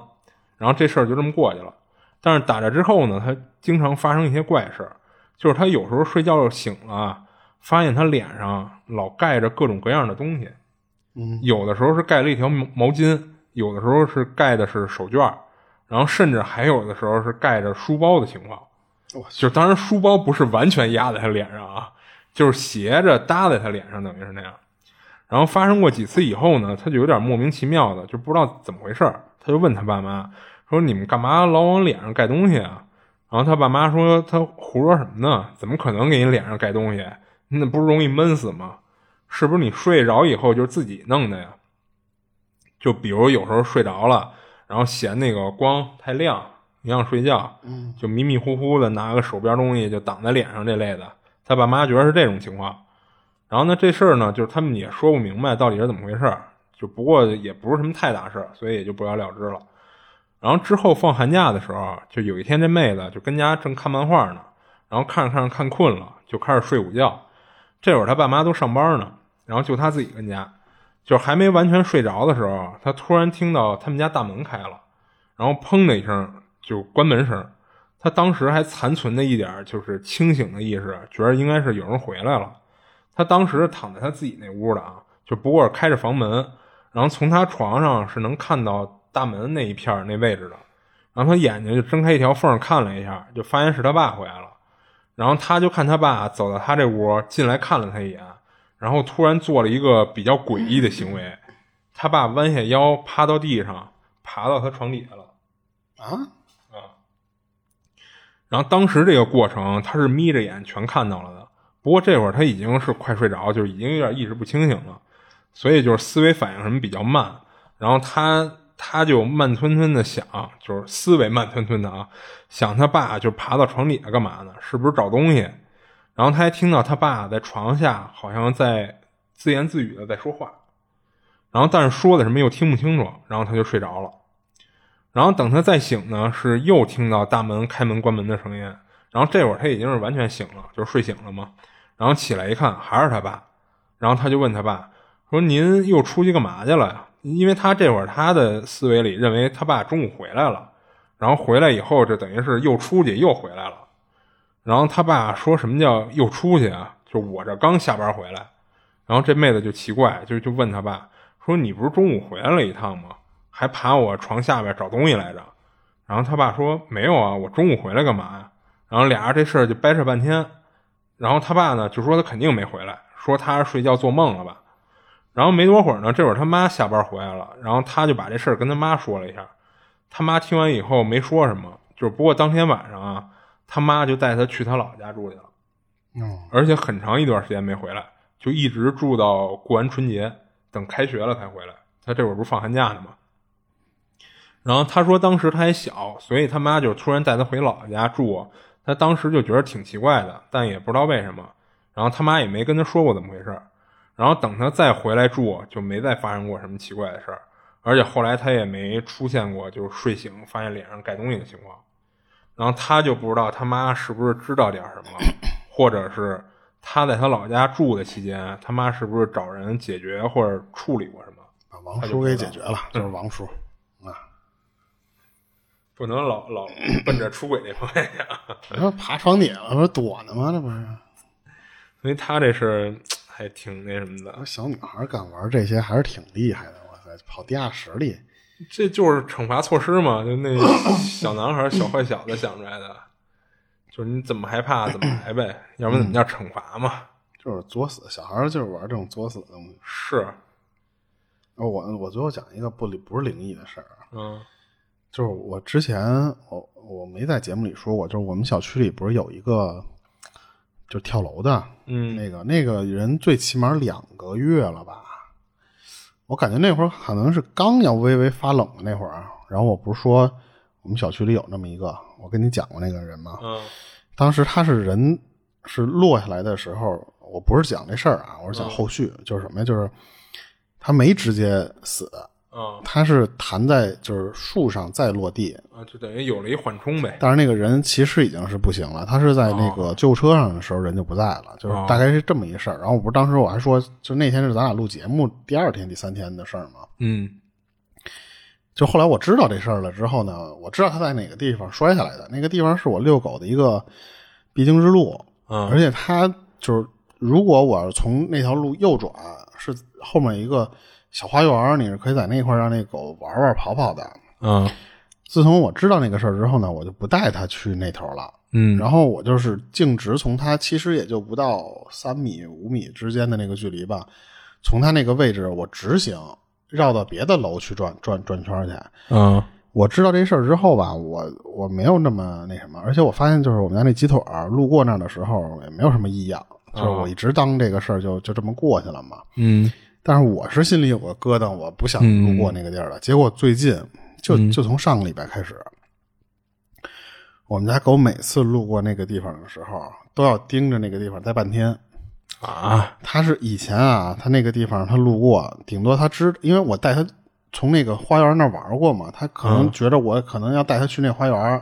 然后这事儿就这么过去了。但是打这之后呢，他经常发生一些怪事儿就是他有时候睡觉醒了，发现他脸上老盖着各种各样的东西，嗯，有的时候是盖了一条毛巾，有的时候是盖的是手绢然后甚至还有的时候是盖着书包的情况。就当然书包不是完全压在他脸上啊，就是斜着搭在他脸上，等于是那样。然后发生过几次以后呢，他就有点莫名其妙的，就不知道怎么回事他就问他爸妈。说你们干嘛老往脸上盖东西啊？然后他爸妈说他胡说什么呢？怎么可能给你脸上盖东西？那不是容易闷死吗？是不是你睡着以后就自己弄的呀？就比如有时候睡着了，然后嫌那个光太亮，影响睡觉，就迷迷糊糊的拿个手边东西就挡在脸上这类的。他爸妈觉得是这种情况。然后呢，这事儿呢，就是他们也说不明白到底是怎么回事就不过也不是什么太大事儿所以也就不了了之了。然后之后放寒假的时候，就有一天这妹子就跟家正看漫画呢，然后看着看着看困了，就开始睡午觉。这会儿他爸妈都上班呢，然后就他自己跟家，就还没完全睡着的时候，他突然听到他们家大门开了，然后砰的一声就关门声。他当时还残存的一点就是清醒的意识，觉得应该是有人回来了。他当时躺在他自己那屋的啊，就不过是开着房门，然后从他床上是能看到。大门那一片那位置的，然后他眼睛就睁开一条缝看了一下，就发现是他爸回来了。然后他就看他爸走到他这屋进来看了他一眼，然后突然做了一个比较诡异的行为，他爸弯下腰趴到地上，爬到他床底下了。啊啊！然后当时这个过程他是眯着眼全看到了的，不过这会儿他已经是快睡着，就是已经有点意识不清醒了，所以就是思维反应什么比较慢，然后他。他就慢吞吞的想，就是思维慢吞吞的啊，想他爸就爬到床底下干嘛呢？是不是找东西？然后他还听到他爸在床下好像在自言自语的在说话，然后但是说的什么又听不清楚，然后他就睡着了。然后等他再醒呢，是又听到大门开门关门的声音。然后这会儿他已经是完全醒了，就是睡醒了嘛。然后起来一看，还是他爸。然后他就问他爸说：“您又出去干嘛去了？”因为他这会儿他的思维里认为他爸中午回来了，然后回来以后就等于是又出去又回来了，然后他爸说什么叫又出去啊？就我这刚下班回来，然后这妹子就奇怪，就就问他爸说：“你不是中午回来了一趟吗？还爬我床下边找东西来着？”然后他爸说：“没有啊，我中午回来干嘛呀？”然后俩人这事儿就掰扯半天，然后他爸呢就说他肯定没回来，说他睡觉做梦了吧。然后没多会儿呢，这会儿他妈下班回来了，然后他就把这事儿跟他妈说了一下。他妈听完以后没说什么，就是不过当天晚上啊，他妈就带他去他姥姥家住去了。嗯，而且很长一段时间没回来，就一直住到过完春节，等开学了才回来。他这会儿不是放寒假呢吗？然后他说当时他还小，所以他妈就突然带他回姥姥家住。他当时就觉得挺奇怪的，但也不知道为什么。然后他妈也没跟他说过怎么回事。然后等他再回来住，就没再发生过什么奇怪的事儿，而且后来他也没出现过就是睡醒发现脸上盖东西的情况。然后他就不知道他妈是不是知道点什么，或者是他在他老家住的期间，他妈是不是找人解决或者处理过什么？把王叔给解决了，就是王叔啊，不能老老奔着出轨那方向。那爬床底了，不是躲呢吗？这不是？所以他这是。还挺那什么的。小女孩敢玩这些还是挺厉害的，我操，跑地下室里，这就是惩罚措施嘛，就那小男孩、小坏小子想出来的，就是你怎么害怕怎么来呗，要不然怎么叫惩罚嘛？就是作死。小孩就是玩这种作死的东西。是，我我最后讲一个不不是灵异的事儿啊，嗯就是我之前我我没在节目里说过，就是我们小区里不是有一个就跳楼的，嗯那个那个人最起码两个月了吧？我感觉那会儿可能是刚要微微发冷的那会儿，然后我不是说我们小区里有那么一个，我跟你讲过那个人吗？嗯当时他是人是落下来的时候，我不是讲这事儿啊，我是讲后续，就是什么呀？就是他没直接死，嗯。他是弹在就是树上再落地，啊，就等于有了一缓冲呗。但是那个人其实已经是不行了，他是在那个救车上的时候人就不在了，就是大概是这么一事儿。然后我不是当时我还说，就那天是咱俩录节目第二天、第三天的事儿嘛。嗯。就后来我知道这事儿了之后呢，我知道他在哪个地方摔下来的，那个地方是我遛狗的一个必经之路，嗯。而且他就是如果我要从那条路右转，是后面一个小花园，你是可以在那块让那狗玩玩跑跑的。嗯自从我知道那个事儿之后呢，我就不带它去那头了。嗯然后我就是径直从它其实也就不到三米五米之间的那个距离吧，从它那个位置我直行绕到别的楼去转转转圈去。嗯我知道这事儿之后吧，我我没有那么那什么，而且我发现就是我们家那鸡腿儿路过那儿的时候也没有什么异样，就是我一直当这个事儿就就这么过去了嘛。嗯但是我是心里有个疙瘩，我不想路过那个地儿了。结果最近就就从上个礼拜开始，我们家狗每次路过那个地方的时候，都要盯着那个地方待半天。啊它是以前啊，它那个地方它路过，顶多它知，因为我带它从那个花园那儿玩过嘛，它可能觉得我可能要带它去那花园，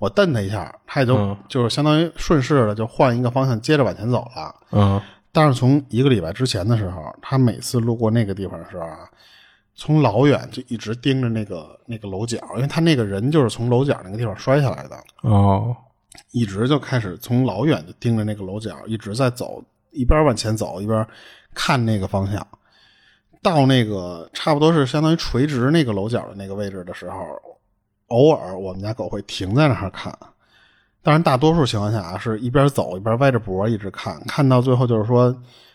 我瞪它一下，它也就、嗯就是相当于顺势的就换一个方向，接着往前走了。嗯但是从一个礼拜之前的时候，他每次路过那个地方的时候啊，从老远就一直盯着那个那个楼角，因为他那个人就是从楼角那个地方摔下来的，哦一直就开始从老远就盯着那个楼角，一直在走，一边往前走一边看那个方向。到那个差不多是相当于垂直那个楼角的那个位置的时候，偶尔我们家狗会停在那儿看。当然，大多数情况下啊，是一边走一边歪着脖一直看，看到最后就是说，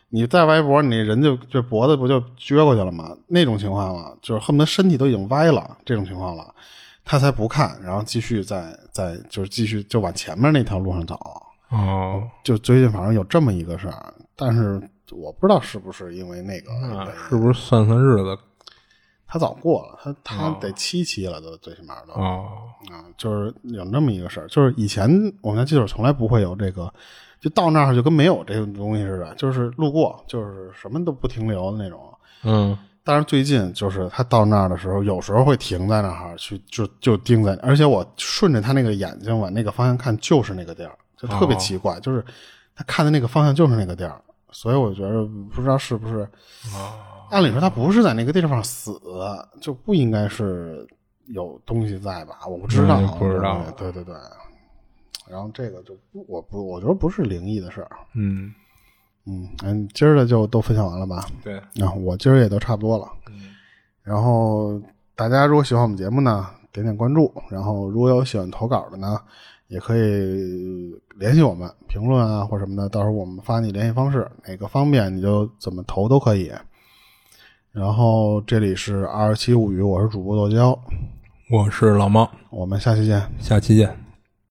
你再歪脖，你人就这脖子不就撅过去了吗？那种情况了，就是恨不得身体都已经歪了，这种情况了，他才不看，然后继续再再就是继续就往前面那条路上走。哦，就最近反正有这么一个事儿，但是我不知道是不是因为那个是不是算算日子？他早过了，他他得七期了，都最起码都。哦啊，就是有那么一个事儿，就是以前我们家记者从来不会有这个，就到那儿就跟没有这个东西似的，就是路过，就是什么都不停留的那种。嗯但是最近就是他到那儿的时候，有时候会停在那儿去，就就盯在，而且我顺着他那个眼睛往那个方向看，就是那个地儿，就特别奇怪，就是他看的那个方向就是那个地儿，所以我觉得不知道是不是，哦按理说他不是在那个地方死，就不应该是有东西在吧？我不知道，嗯不知道对对对。然后这个就不，我不，我觉得不是灵异的事儿。嗯嗯嗯，今儿的就都分享完了吧？对啊，我今儿也都差不多了。嗯然后大家如果喜欢我们节目呢，点点关注。然后如果有喜欢投稿的呢，也可以联系我们，评论啊或什么的，到时候我们发你联系方式，哪个方便你就怎么投都可以。然后这里是二十七物语，我是主播剁椒，我是老猫，我们下期见。下期见。